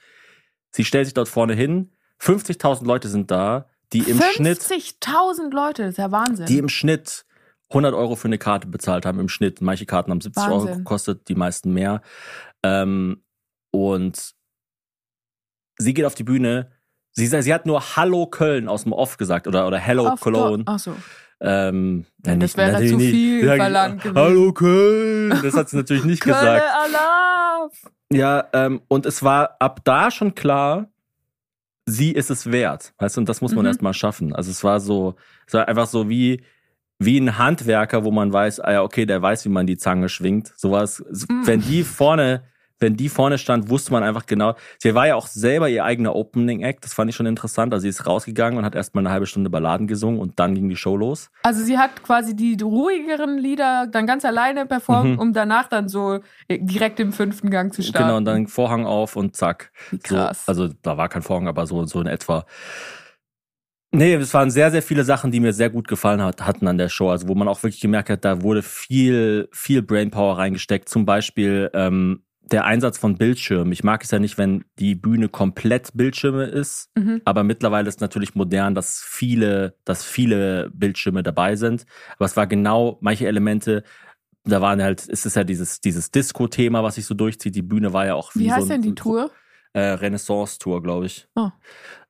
sie stellt sich dort vorne hin, 50.000 Leute sind da, die im Schnitt, 50.000 Leute, das ist ja Wahnsinn. die im Schnitt 100 Euro für eine Karte bezahlt haben, im Schnitt. Manche Karten haben 70 Euro Wahnsinn. gekostet, die meisten mehr. Ähm, und sie geht auf die Bühne. Sie, sie hat nur Hallo Köln aus dem Off gesagt oder, oder Hello Auf Cologne. Ach so. Ähm, ja, Das nicht- wäre natürlich zu nicht. viel sagt, verlangt [LAUGHS] gewesen. Hallo Köln! Das hat sie natürlich nicht Kölle gesagt. Alarv! Ja, ähm, und es war ab da schon klar, sie ist es wert. Weißt du, und das muss man Mhm. erst mal schaffen. Also es war so, es war einfach so wie, wie ein Handwerker, wo man weiß, ah ja, okay, der weiß, wie man die Zange schwingt. Sowas, Mhm. wenn die vorne, wenn die vorne stand, wusste man einfach genau. Sie war ja auch selber ihr eigener Opening Act. Das fand ich schon interessant. Also sie ist rausgegangen und hat erstmal eine halbe Stunde Balladen gesungen und dann ging die Show los. Also sie hat quasi die ruhigeren Lieder dann ganz alleine performt, Mhm. um danach dann so direkt im fünften Gang zu starten. Genau, und dann Vorhang auf und zack. Wie So, krass. also da war kein Vorhang, aber so, so in etwa. Nee, es waren sehr, sehr viele Sachen, die mir sehr gut gefallen hat, hatten an der Show. Also wo man auch wirklich gemerkt hat, da wurde viel, viel Brainpower reingesteckt. Zum Beispiel ähm, der Einsatz von Bildschirmen. Ich mag es ja nicht, wenn die Bühne komplett Bildschirme ist. Mhm. Aber mittlerweile ist natürlich modern, dass viele, dass viele Bildschirme dabei sind. Aber es war genau manche Elemente da waren halt, es ist ja dieses, dieses Disco-Thema, was sich so durchzieht. Die Bühne war ja auch Wie, wie, heißt so denn ein, die so ein Tour? Äh, Renaissance-Tour, glaube ich. Oh.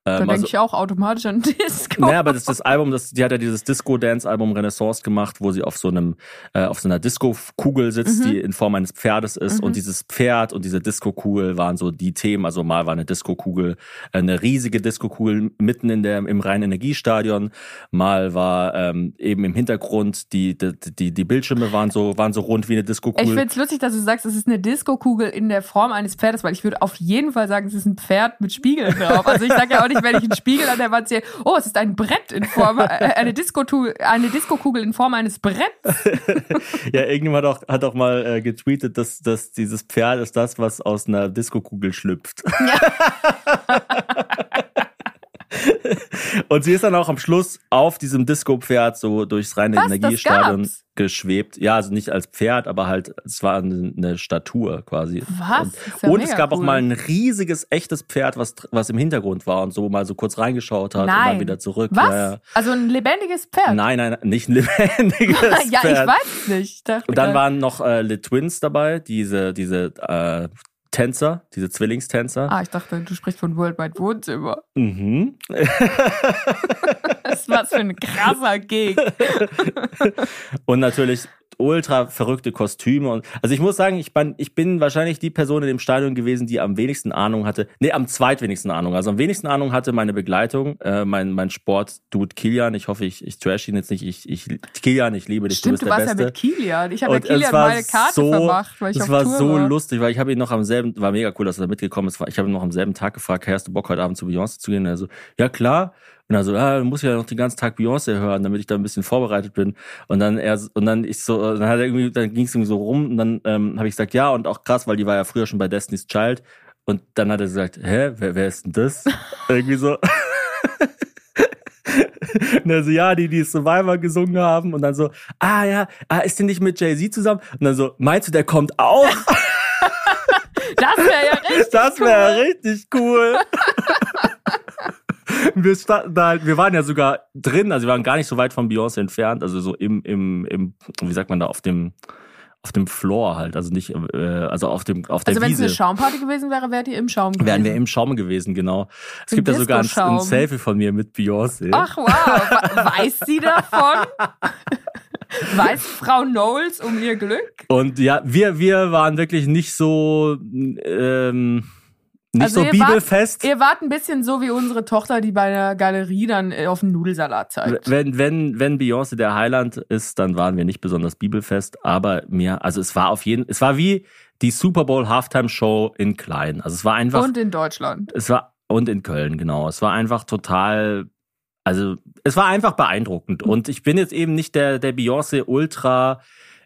Da Ähm, denke also, ich auch automatisch an [LAUGHS] Disco. naja, aber das, das Album, das, die hat ja dieses Disco-Dance-Album Renaissance gemacht, wo sie auf so einem, äh, auf so einer Disco-Kugel sitzt, Mhm. die in Form eines Pferdes ist. Und dieses Pferd und diese Disco-Kugel waren so die Themen. Also mal war eine Disco-Kugel, äh, eine riesige Disco-Kugel mitten in der, im Rhein-Energiestadion. Mal war ähm, eben im Hintergrund die, die, die, die Bildschirme waren so, waren so rund wie eine Ich Disco-Kugel. finde es lustig, dass du sagst, es ist eine Disco-Kugel in der Form eines Pferdes, weil ich würde auf jeden Fall sagen, es ist ein Pferd mit Spiegeln drauf. Also ich sage ja auch nicht, wenn ich einen Spiegel an der Wand sehe, oh, es ist ein Brett in Form, äh, eine Disco-Kugel eine Disco-Kugel in Form eines Bretts. [LAUGHS] Ja, irgendjemand hat auch, hat auch mal äh, getweetet, dass, dass dieses Pferd ist das, was aus einer Disco-Kugel schlüpft. [LAUGHS] Und sie ist dann auch am Schluss auf diesem Disco-Pferd so durchs reine Was? Energiestadion geschwebt. Ja, also nicht als Pferd, aber halt, es war eine, Statur quasi. Was? Und, ja und es gab auch cool. mal ein riesiges, echtes Pferd, was, was im Hintergrund war und so mal so kurz reingeschaut hat und Nein. dann wieder zurück. Was? Ja, ja. Also ein lebendiges Pferd? Nein, nein, nicht ein [LAUGHS] lebendiges ja, Pferd. ich weiß es nicht. Ich Und dann waren noch äh, Le Twins dabei, diese, diese äh, Tänzer, diese Zwillingstänzer. Ah, ich dachte, du sprichst von Worldwide Wohnzimmer. Mhm. Das [LAUGHS] ist was für ein krasser Gig. Und natürlich ultra verrückte Kostüme. Und, also ich muss sagen, ich bin, ich bin wahrscheinlich die Person in dem Stadion gewesen, die am wenigsten Ahnung hatte. Nee, am zweitwenigsten Ahnung. Also am wenigsten Ahnung hatte meine Begleitung, äh, mein, mein Sport-Dude Kilian. Ich hoffe, ich, ich trash ihn jetzt nicht. Ich, ich, Kilian, ich liebe dich, Stimmt, du du bist der warst ja Beste. mit Kilian. Ich habe ja Kilian war meine Karte so, vermacht, weil ich es auf war Tour so war. lustig, weil ich habe ihn noch am selben, war mega cool, dass er da mitgekommen ist. Ich habe ihn noch am selben Tag gefragt, hey, hast du Bock heute Abend zu Beyoncé zu gehen? Und er so, ja klar. Und er so, ah, du musst ja noch den ganzen Tag Beyoncé hören, damit ich da ein bisschen vorbereitet bin. Und dann er und dann ich so, dann hat er irgendwie, dann ging es irgendwie so rum und dann ähm, habe ich gesagt, ja und auch krass, weil die war ja früher schon bei Destiny's Child. Und dann hat er gesagt, hä, wer, wer ist denn das? [LAUGHS] irgendwie so. [LAUGHS] Und er so, ja, die, die Survivor gesungen haben. Und dann so, ah ja, ah, ist die nicht mit Jay-Z zusammen? Und dann so, meinst du, der kommt auch? [LAUGHS] Das wäre ja richtig Das wäre richtig cool. [LAUGHS] wir, standen da, halt- wir waren ja sogar drin, also wir waren gar nicht so weit von Beyoncé entfernt, also so im, im, im, wie sagt man da, auf dem, auf dem Floor halt, also nicht, äh, also auf dem, auf der Also wenn es eine Schaumparty gewesen wäre, wärt ihr im Schaum gewesen. Wären wir im Schaum gewesen, genau. Es Im gibt ja sogar ein, ein Selfie von mir mit Beyoncé. Ach wow, weiß sie davon? [LAUGHS] weiß Frau Knowles um ihr Glück? Und ja, wir, wir waren wirklich nicht so, ähm, nicht Also so ihr bibelfest. Ihr wart ein bisschen so wie unsere Tochter, die bei einer Galerie dann äh, auf den Nudelsalat zeigt. Wenn, wenn, wenn Beyoncé der Heiland ist, dann waren wir nicht besonders bibelfest, aber mir, also es war auf jeden, es war wie die Super Bowl Halftime Show in klein. Also es war einfach, Und in Deutschland. es war, und in Köln, genau. Es war einfach total, also es war einfach beeindruckend. Und ich bin jetzt eben nicht der, der Beyoncé Ultra.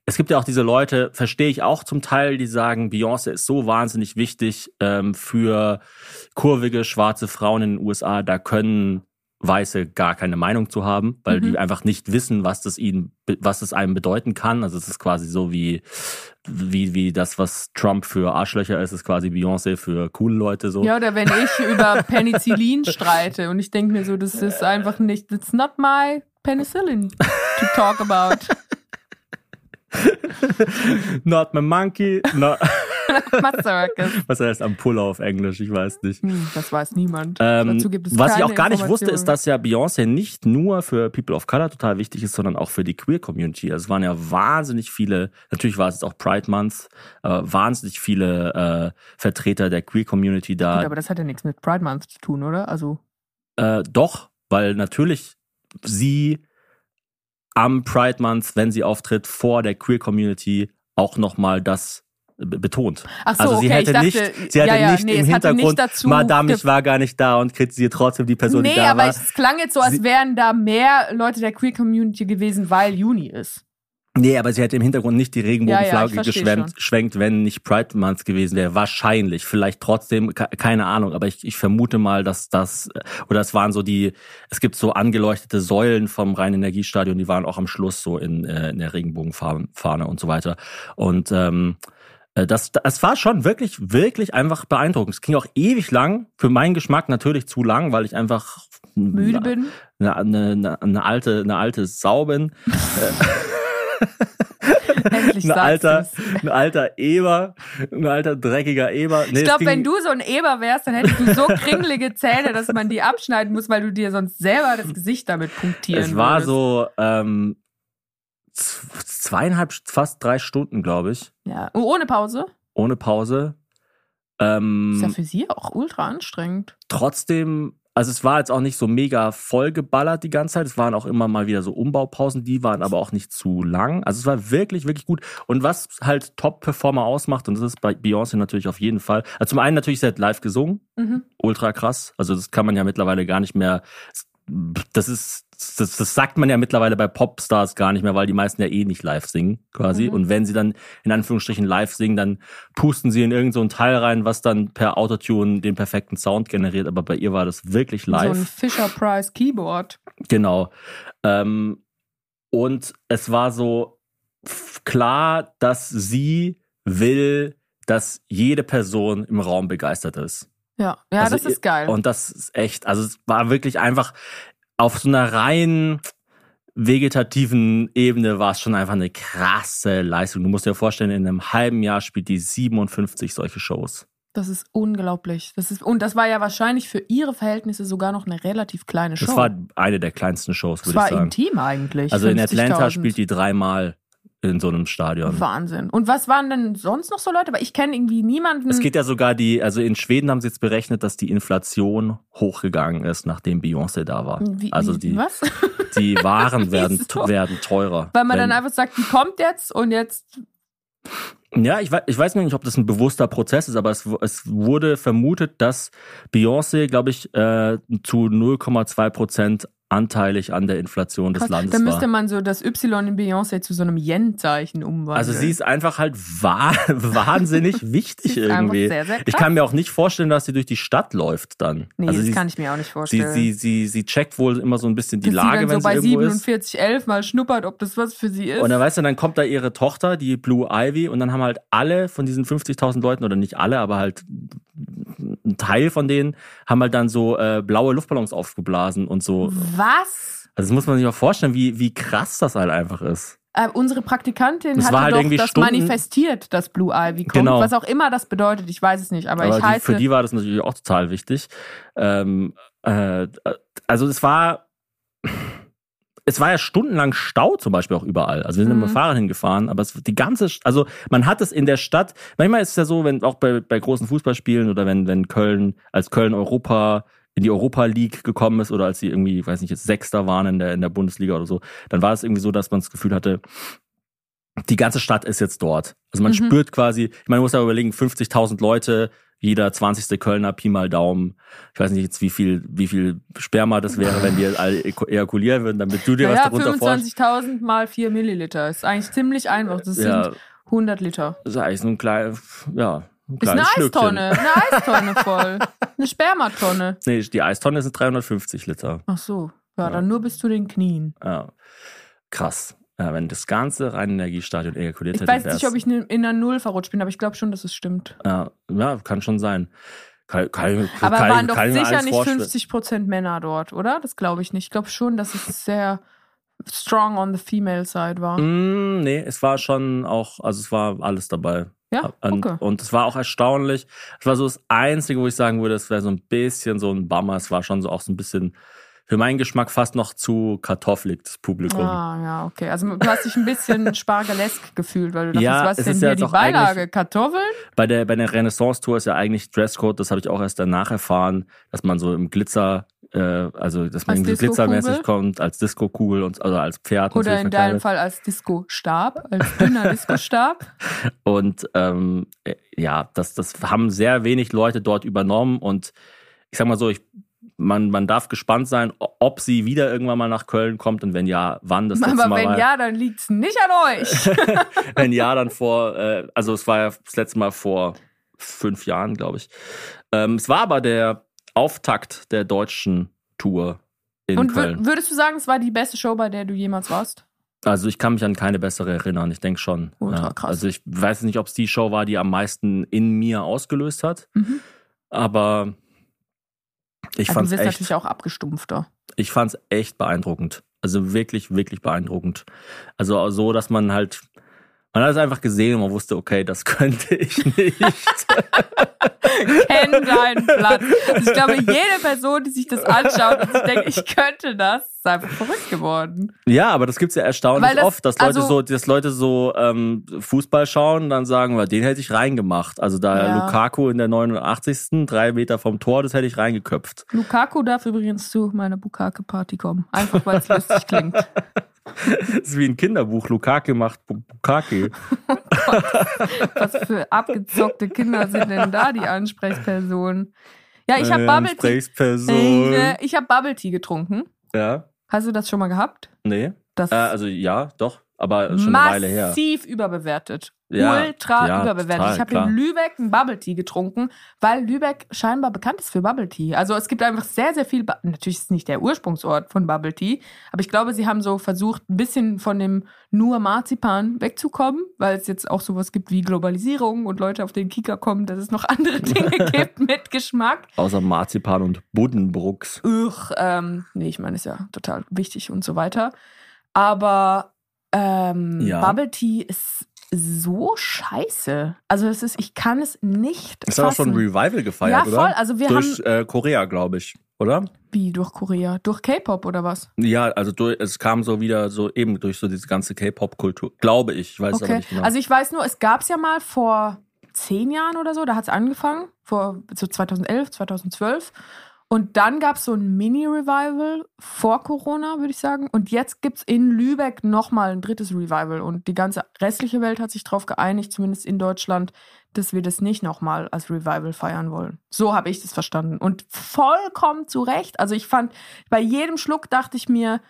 Es gibt ja auch diese Leute, verstehe ich auch zum Teil, die sagen, Beyoncé ist so wahnsinnig wichtig ähm, für kurvige schwarze Frauen in den USA. Da können Weiße gar keine Meinung zu haben, weil Mhm. die einfach nicht wissen, was das ihnen, was es einem bedeuten kann. Also es ist quasi so wie, wie, wie das, was Trump für Arschlöcher ist, ist quasi Beyoncé für coole Leute so. Ja, oder wenn ich über [LAUGHS] Penicillin streite und ich denke mir so, das ist einfach nicht, it's not my penicillin to talk about. [LAUGHS] [LAUGHS] Not my monkey. Not, [LAUGHS] My circus. was heißt Ampulle auf Englisch? Ich weiß nicht. Hm, das weiß niemand. Ähm, Dazu gibt es was ich auch gar nicht wusste, ist, dass ja Beyoncé nicht nur für People of Color total wichtig ist, sondern auch für die Queer Community. Also es waren ja wahnsinnig viele, natürlich war es jetzt auch Pride Month, aber wahnsinnig viele äh, Vertreter der Queer Community da. Gut, aber das hat ja nichts mit Pride Month zu tun, oder? Also, Äh, doch, weil natürlich sie am Pride Month, wenn sie auftritt, vor der Queer Community auch nochmal das be- betont. ach so, also sie okay, hätte dachte, nicht, sie hätte ja, ja, nicht nee, im Hintergrund, nicht dazu Madame, ich war gar nicht da und kritisiert trotzdem die Person, die Nee, da aber war. es klang jetzt so, als wären da mehr Leute der Queer Community gewesen, weil Juni ist. Nee, aber sie hätte im Hintergrund nicht die Ja, ja, Regenbogenflagge ich versteh geschwenkt, schon. schwenkt, wenn nicht Pride Month gewesen wäre. Wahrscheinlich. Vielleicht trotzdem, ke- keine Ahnung. Aber ich, ich vermute mal, dass das, oder es waren so die, es gibt so angeleuchtete Säulen vom Rhein-Energiestadion, die waren auch am Schluss so in, äh, in der Regenbogenfahne und so weiter. Und, ähm, äh, das, das war schon wirklich, wirklich einfach beeindruckend. Es ging auch ewig lang. Für meinen Geschmack natürlich zu lang, weil ich einfach Müde bin. eine, eine, eine, eine alte, eine alte Sau bin. [LAUGHS] [LAUGHS] Endlich ein alter, du's. ein alter Eber, ein alter dreckiger Eber. Nee, Ich glaube, wenn du so ein Eber wärst, dann hättest du so [LAUGHS] kringelige Zähne, dass man die abschneiden muss, weil du dir sonst selber das Gesicht damit punktieren es war würdest. so ähm, zweieinhalb, fast drei Stunden, glaube ich, Ja. Oh, ohne Pause? ohne Pause. Ähm, Ist ja für sie auch ultra anstrengend. trotzdem, also es war jetzt auch nicht so mega voll geballert die ganze Zeit. Es waren auch immer mal wieder so Umbaupausen, die waren aber auch nicht zu lang. Also es war wirklich, wirklich gut. Und was halt Top-Performer ausmacht, und das ist bei Beyoncé natürlich auf jeden Fall. Also zum einen natürlich, sie hat live gesungen. Mhm. Ultra krass. Also das kann man ja mittlerweile gar nicht mehr. Das ist, das, das sagt man ja mittlerweile bei Popstars gar nicht mehr, weil die meisten ja eh nicht live singen, quasi. Mhm. Und wenn sie dann in Anführungsstrichen live singen, dann pusten sie in irgendein so Teil rein, was dann per Autotune den perfekten Sound generiert. Aber bei ihr war das wirklich So ein live. Fisher Price Keyboard. Genau. Ähm, und es war so klar, dass sie will, dass jede Person im Raum begeistert ist. Ja, ja, Also das ist geil. Und das ist echt, also es war wirklich einfach auf so einer rein vegetativen Ebene war es schon einfach eine krasse Leistung. Du musst dir vorstellen, in einem halben Jahr spielt die 57 solche Shows. Das ist unglaublich. Das ist, und das war ja wahrscheinlich für ihre Verhältnisse sogar noch eine relativ kleine Show. Das war eine der kleinsten Shows, das würde war ich sagen. intim eigentlich. Also in Atlanta 50.000. spielt die dreimal in so einem Stadion. Wahnsinn. Und was waren denn sonst noch so Leute? Weil ich kenne irgendwie niemanden. Es geht ja sogar die, also in Schweden haben sie jetzt berechnet, dass die Inflation hochgegangen ist, nachdem Beyoncé da war. Wie- also die, was? die [LAUGHS] Waren werden, Wieso? werden teurer. Weil man Wenn- dann einfach sagt, die kommt jetzt und jetzt. Ja, ich weiß, ich weiß nicht, ob das ein bewusster Prozess ist, aber es, es wurde vermutet, dass Beyoncé, glaube ich, äh, zu 0,2 Prozent anteilig an der Inflation des Krass. Landes Dann müsste war. man so das Y in Beyoncé zu so einem Yen-Zeichen umwandeln. Also sie ist einfach halt wa [LAUGHS] wahnsinnig wichtig Sie irgendwie. sehr, sehr ich kann mir auch nicht vorstellen, dass sie durch die Stadt läuft dann. Nee, also das sie, kann ich mir auch nicht sie, vorstellen. sie, sie, sie checkt wohl immer so ein bisschen die Dass Lage, sie dann wenn so bei sie irgendwo ist. 4711 mal schnuppert, ob das was für sie ist. Und dann weißt du, dann kommt da ihre Tochter, die Blue Ivy, und dann haben halt alle von diesen 50.000 Leuten, oder nicht alle, aber halt ein Teil von denen, haben halt dann so äh, blaue Luftballons aufgeblasen und so. was? Also das muss man sich auch vorstellen, wie, wie krass das halt einfach ist. Äh, unsere Praktikantin Das hatte halt doch irgendwie das Stunden- manifestiert, dass Blue Ivy kommt. Genau. Was auch immer das bedeutet, ich weiß es nicht. Aber, Aber ich heiße. für die war das natürlich auch total wichtig. Ähm, äh, also es war, es war ja stundenlang Stau zum Beispiel auch überall. Also wir sind Mhm. mit dem Fahrrad hingefahren, aber es die ganze, also man hat es in der Stadt. Manchmal ist es ja so, wenn auch bei, bei großen Fußballspielen oder wenn wenn Köln als Köln Europa in die Europa League gekommen ist oder als sie irgendwie, weiß nicht, jetzt Sechster waren in der in der Bundesliga oder so, dann war es irgendwie so, dass man das Gefühl hatte, die ganze Stadt ist jetzt dort. Also man Mhm. spürt quasi, ich meine, man muss ja überlegen, 50.000 Leute, jeder 20. Kölner, Pi mal Daumen. Ich weiß nicht jetzt, wie viel, wie viel Sperma das wäre, wenn die alle ejakulieren würden, damit du dir was naja, darunter vorstellst. 25.000 mal 4 Milliliter. Ist eigentlich ziemlich einfach. Das Ja. sind 100 Liter. Das ist eigentlich so ein kleines, ja, ein Ist eine Schlückchen. Eistonne. Eine Eistonne voll. Eine Spermatonne. [LAUGHS] Nee, die Eistonne sind 350 Liter. Ach so. Ja, Ja. dann nur bis zu den Knien. Ja. Krass. Ja, wenn das ganze Reinenergiestadion ejakuliert Ich hätte, weiß nicht, ob ich in einer Null verrutscht bin, aber ich glaube schon, dass es stimmt. Ja, kann schon sein. Kann, kann, Aber kann, waren doch ich sicher nicht vorstellen. 50% Männer dort, oder? Das glaube ich nicht. Ich glaube schon, dass es sehr strong on the female side war. Mm, nee, es war schon auch, also es war alles dabei. Ja, Und, okay. und es war auch erstaunlich. Es war so das Einzige, wo ich sagen würde, es wäre so ein bisschen so ein Bummer. Es war schon so auch so ein bisschen für meinen Geschmack fast noch zu kartoffelig, das Publikum. Ah, ja, okay. Also du hast dich ein bisschen [LAUGHS] spargelesk gefühlt, weil du dachtest, Ja, was ist denn ja hier die Beilage? Kartoffeln? Bei der, bei der Renaissance-Tour ist ja eigentlich Dresscode, das habe ich auch erst danach erfahren, dass man so im Glitzer, äh, also dass man so glitzermäßig kommt, als Disco-Kugel und also als Pferd Oder in deinem. Fall als Disco-Stab, als dünner [LAUGHS] Disco-Stab? Und ähm, äh, ja, das, das haben sehr wenig Leute dort übernommen und ich sag mal so, ich, man, man darf gespannt sein, ob sie wieder irgendwann mal nach Köln kommt und wenn ja, wann das letzte Aber Mal wenn war. ja, dann liegt's nicht an euch. [LAUGHS] [LAUGHS] wenn ja, dann vor, äh, also es war ja das letzte Mal vor fünf Jahren, glaube ich. Ähm, es war aber der Auftakt der deutschen Tour in Und Köln. wür- würdest du sagen, es war die beste Show, bei der du jemals warst? Also ich kann mich an keine bessere erinnern. Ich denke schon. Ultra ja. krass. Also ich weiß nicht, ob es die Show war, die am meisten in mir ausgelöst hat. Mhm. Aber ich Also, fand's du bist echt, natürlich auch abgestumpfter. ich fand's echt beeindruckend. Also wirklich, wirklich beeindruckend. Also so, dass man halt Man hat es einfach gesehen und man wusste, okay, das [LAUGHS] könnte ich nicht. Kenn deinen Platz. Also ich glaube, jede Person, die sich das anschaut und sich denkt, ich könnte das, ist einfach verrückt geworden. ja, aber das gibt's ja erstaunlich das- oft, dass Leute also- so, dass Leute so ähm, Fußball schauen und dann sagen, "Wa, den hätte ich reingemacht. Also da Ja. Lukaku in der 89. drei Meter vom Tor, das hätte ich reingeköpft. Lukaku darf übrigens zu meiner Bukake-Party kommen. Einfach, weil es lustig klingt. [LAUGHS] Das [LAUGHS] ist wie ein Kinderbuch. Lukaku macht Bu- Bukake. [LAUGHS] Was für abgezockte Kinder sind denn da die Ansprechpersonen? Ja, ich habe Äh, Bubble Tea. Ansprechperson. Ich, ich habe Bubble Tea getrunken. Ja, Hast du das schon mal gehabt? nee. Das Äh, also ja, doch, aber schon eine Weile her. massiv überbewertet. Ja, Ultra ja, überbewertet. total, ich habe in Lübeck einen Bubble Tea getrunken, weil Lübeck scheinbar bekannt ist für Bubble Tea. Also es gibt einfach sehr, sehr viel. Bu Natürlich ist es nicht der Ursprungsort von Bubble Tea, aber ich glaube, sie haben so versucht, ein bisschen von dem nur Marzipan wegzukommen, weil es jetzt auch sowas gibt wie Globalisierung und Leute auf den Kika kommen, dass es noch andere [LAUGHS] Dinge gibt mit Geschmack. Außer Marzipan und Buddenbrooks. Uch, ähm, nee, ich meine, ist ja total wichtig und so weiter. Aber ähm, Ja. Bubble Tea ist so scheiße. Also es ist, ich kann es nicht Es hat auch schon ein. Revival gefeiert, Ja, oder? voll. Also wir Durch haben äh, Korea, glaube ich, oder? wie durch Korea, durch K-Pop oder was? Ja, also durch, es kam so wieder so eben durch so diese ganze K-Pop-Kultur, glaube ich. Ich weiß es aber Okay. nicht genau. Also ich weiß nur, es gab es ja mal vor zehn Jahren oder so, da hat es angefangen, vor so 2011, 2012. Und dann gab es so ein Mini-Revival vor Corona, würde ich sagen. Und jetzt gibt es in Lübeck nochmal ein drittes Revival. Und die ganze restliche Welt hat sich darauf geeinigt, zumindest in Deutschland, dass wir das nicht nochmal als Revival feiern wollen. So habe ich das verstanden. Und vollkommen zu Recht. Also ich fand, bei jedem Schluck dachte ich mir,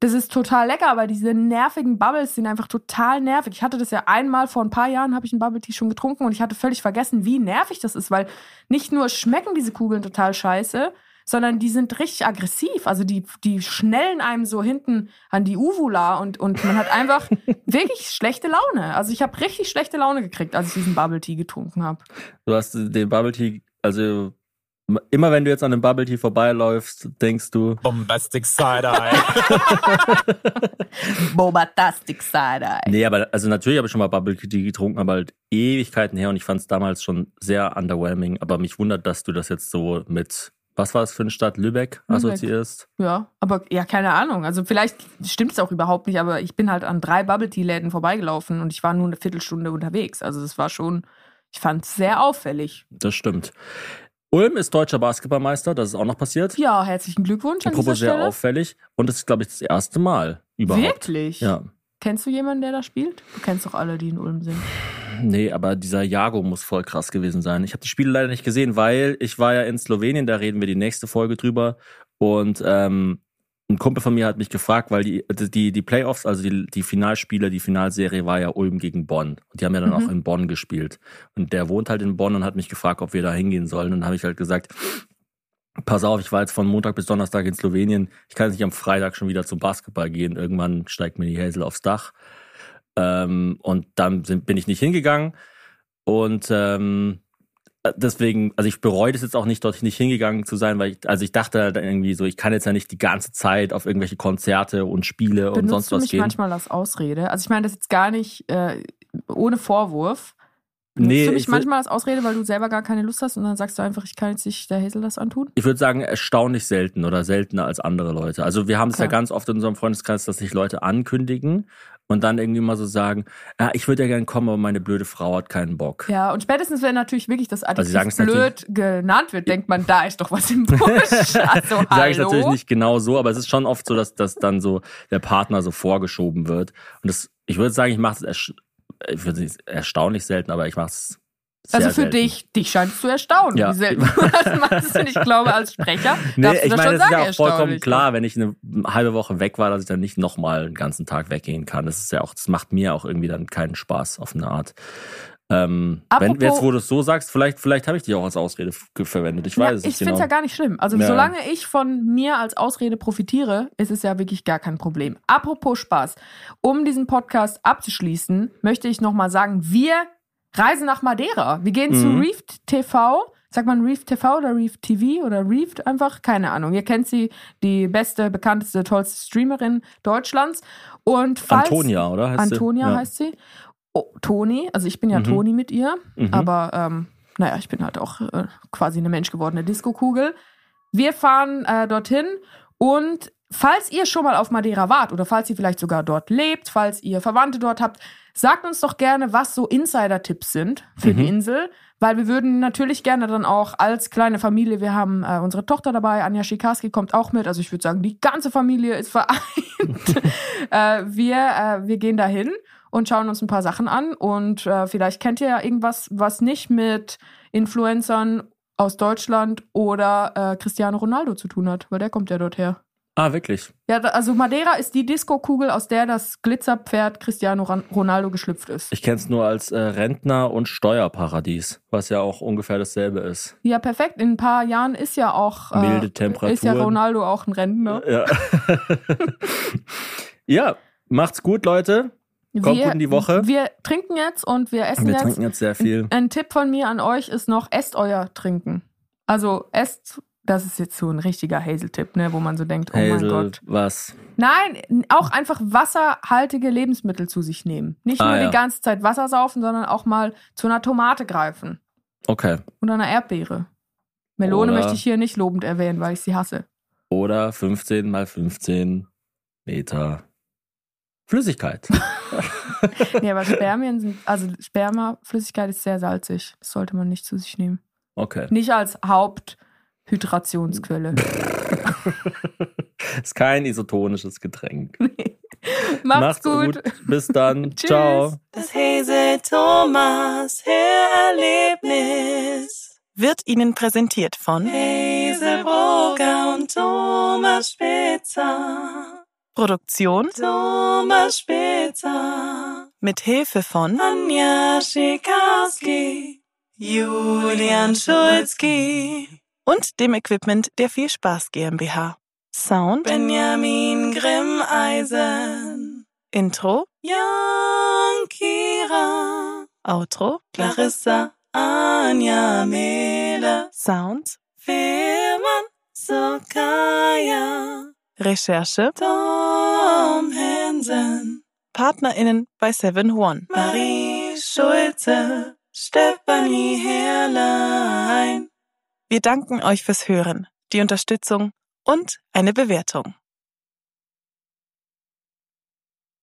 das ist total lecker, aber diese nervigen Bubbles sind einfach total nervig. Ich hatte das ja einmal vor ein paar Jahren, habe ich einen Bubble Tea schon getrunken und ich hatte völlig vergessen, wie nervig das ist, weil nicht nur schmecken diese Kugeln total scheiße, sondern die sind richtig aggressiv. Also die, die schnellen einem so hinten an die Uvula und, und man hat einfach [LAUGHS] wirklich schlechte Laune. Also ich habe richtig schlechte Laune gekriegt, als ich diesen Bubble Tea getrunken habe. du hast den Bubble Tea, also immer wenn du jetzt an einem Bubble Tea vorbeiläufst, denkst du, Bombastic Side-Eye. Bobatastic Side [LAUGHS] nee, aber also natürlich habe ich schon mal Bubble Tea getrunken, aber halt Ewigkeiten her und ich fand es damals schon sehr underwhelming. Aber mich wundert, dass du das jetzt so mit, was war es für eine Stadt, Lübeck, assoziierst. Ja, aber ja, keine Ahnung. Also vielleicht stimmt es auch überhaupt nicht, aber ich bin halt an drei Bubble Tea Läden vorbeigelaufen und ich war nur eine Viertelstunde unterwegs. Also das war schon, ich fand es sehr auffällig. Das stimmt. Ulm ist deutscher Basketballmeister, das ist auch noch passiert. Ja, herzlichen Glückwunsch an dieser Apropos sehr Stelle. auffällig. Und das ist, glaube ich, das erste Mal überhaupt. Wirklich? Ja. Kennst du jemanden, der da spielt? Du kennst doch alle, die in Ulm sind. Nee, aber dieser Jago muss voll krass gewesen sein. Ich habe die Spiele leider nicht gesehen, weil ich war ja in Slowenien, da reden wir die nächste Folge drüber. Und ähm, ein Kumpel von mir hat mich gefragt, weil die, die, die Playoffs, also die, die Finalspiele, die Finalserie war ja Ulm gegen Bonn. Und die haben ja dann Mhm. auch in Bonn gespielt. Und der wohnt halt in Bonn und hat mich gefragt, ob wir da hingehen sollen. Und dann habe ich halt gesagt, pass auf, ich war jetzt von Montag bis Donnerstag in Slowenien. Ich kann jetzt nicht am Freitag schon wieder zum Basketball gehen. Irgendwann steigt mir die Hazel aufs Dach. Ähm, und dann sind, bin ich nicht hingegangen. Und ähm, deswegen, also ich bereue das jetzt auch nicht, dort nicht hingegangen zu sein, weil ich, also ich dachte halt irgendwie so, ich kann jetzt ja nicht die ganze Zeit auf irgendwelche Konzerte und Spiele und Benutzt sonst du was mich gehen. manchmal als Ausrede? Also ich meine das jetzt gar nicht äh, ohne Vorwurf. Benutzt Nee, du mich manchmal als Ausrede, weil du selber gar keine Lust hast und dann sagst du einfach, ich kann jetzt nicht der Hazel das antun? Ich würde sagen, erstaunlich selten oder seltener als andere Leute. Also wir haben es ja Okay. ganz oft in unserem Freundeskreis, dass sich Leute ankündigen und dann irgendwie mal so sagen, ja, ich würde ja gerne kommen, aber meine blöde Frau hat keinen Bock. Ja, und spätestens, wenn natürlich wirklich das sie Adjektiv es blöd genannt wird, denkt man, da ist doch was im Busch. [LAUGHS] Also, Sage ich hallo? natürlich nicht genau so, aber es ist schon oft so, dass, dass dann so der Partner so vorgeschoben wird. Und das, ich würde sagen, ich mache es ich würde erstaunlich selten, aber ich mache es sehr Also für selten. dich, dich scheint es zu erstaunen, Ja. wie selten [LAUGHS] du das machst. Und ich glaube, als Sprecher Nee, darfst du ich das meine, schon es ist ja auch vollkommen erstaunlich. klar, wenn ich eine halbe Woche weg war, dass ich dann nicht nochmal einen ganzen Tag weggehen kann. Das ist ja auch, das macht mir auch irgendwie dann keinen Spaß auf eine Art. Ähm, wenn Apropos- jetzt, wo du es so sagst, vielleicht, vielleicht habe ich dich auch als Ausrede verwendet. Ich weiß Ja, es ich nicht finde genau. es ja gar nicht schlimm. Also Ja. solange ich von mir als Ausrede profitiere, ist es ja wirklich gar kein Problem. Apropos Spaß. Um diesen Podcast abzuschließen, möchte ich nochmal sagen, wir reisen nach Madeira. Wir gehen zu Mhm. Reefed TV. Sagt man Reefed TV oder Reefed TV oder Reefed einfach? Keine Ahnung. Ihr kennt sie, die beste, bekannteste, tollste Streamerin Deutschlands. Und falls Antonia, oder? Heißt sie? Antonia ja. heißt sie. oh, Toni. Also ich bin ja Mhm. Toni mit ihr, Mhm. aber ähm, naja, ich bin halt auch äh, quasi eine menschgewordene Diskokugel. Wir fahren äh, dorthin und falls ihr schon mal auf Madeira wart oder falls ihr vielleicht sogar dort lebt, falls ihr Verwandte dort habt, sagt uns doch gerne, was so Insider-Tipps sind für die Mhm. Insel, weil wir würden natürlich gerne dann auch als kleine Familie, wir haben äh, unsere Tochter dabei, Anja Schikarski kommt auch mit, also ich würde sagen, die ganze Familie ist vereint. [LAUGHS] äh, wir, äh, wir gehen dahin und schauen uns ein paar Sachen an und äh, vielleicht kennt ihr ja irgendwas, was nicht mit Influencern aus Deutschland oder äh, Cristiano Ronaldo zu tun hat, weil der kommt ja dort her. Ah, wirklich? Ja, also Madeira ist die Disco-Kugel, aus der das Glitzerpferd Cristiano Ronaldo geschlüpft ist. Ich kenne es nur als äh, Rentner- und Steuerparadies, was ja auch ungefähr dasselbe ist. Ja, perfekt. In ein paar Jahren ist ja auch äh, Milde Temperaturen. ist ja Ronaldo auch ein Rentner. Ja. [LAUGHS] ja, macht's gut, Leute. Kommt gut in die Woche. Wir trinken jetzt und wir essen Wir jetzt. trinken jetzt sehr viel. Ein Tipp von mir an euch ist noch, esst euer Trinken. Also esst, das ist jetzt so ein richtiger Hazel-Tipp, ne, wo man so denkt, oh mein Gott. was? Nein, auch einfach wasserhaltige Lebensmittel zu sich nehmen. Nicht Ah, nur ja. die ganze Zeit Wasser saufen, sondern auch mal zu einer Tomate greifen. Okay. Oder einer Erdbeere. Melone Oder- möchte ich hier nicht lobend erwähnen, weil ich sie hasse. Oder 15 mal 15 Meter Flüssigkeit. [LAUGHS] Nee, aber [LAUGHS] Spermien sind, also Spermaflüssigkeit ist sehr salzig. Das sollte man nicht zu sich nehmen. Okay. Nicht als Haupthydrationsquelle. [LAUGHS] Ist kein isotonisches Getränk. [LAUGHS] Macht's, gut. Bis dann. [LAUGHS] Ciao. Das Hese Thomas Hörerlebnis wird Ihnen präsentiert von Hazelbrugger und Thomas Spitzer. Produktion Thomas Spitzer. Mit Hilfe von Anja Schikarski, Julian Schulzki und dem Equipment der Viel Spaß GmbH. Sound Benjamin Grimmeisen. Intro Jan Kira. Outro Clarissa Anja Mehle. Sound Firman Sokaya. Recherche Tom Hansen. PartnerInnen bei Seven One. Marie Schulze. Stefanie Herrlein. Wir danken euch fürs Hören, die Unterstützung und eine Bewertung.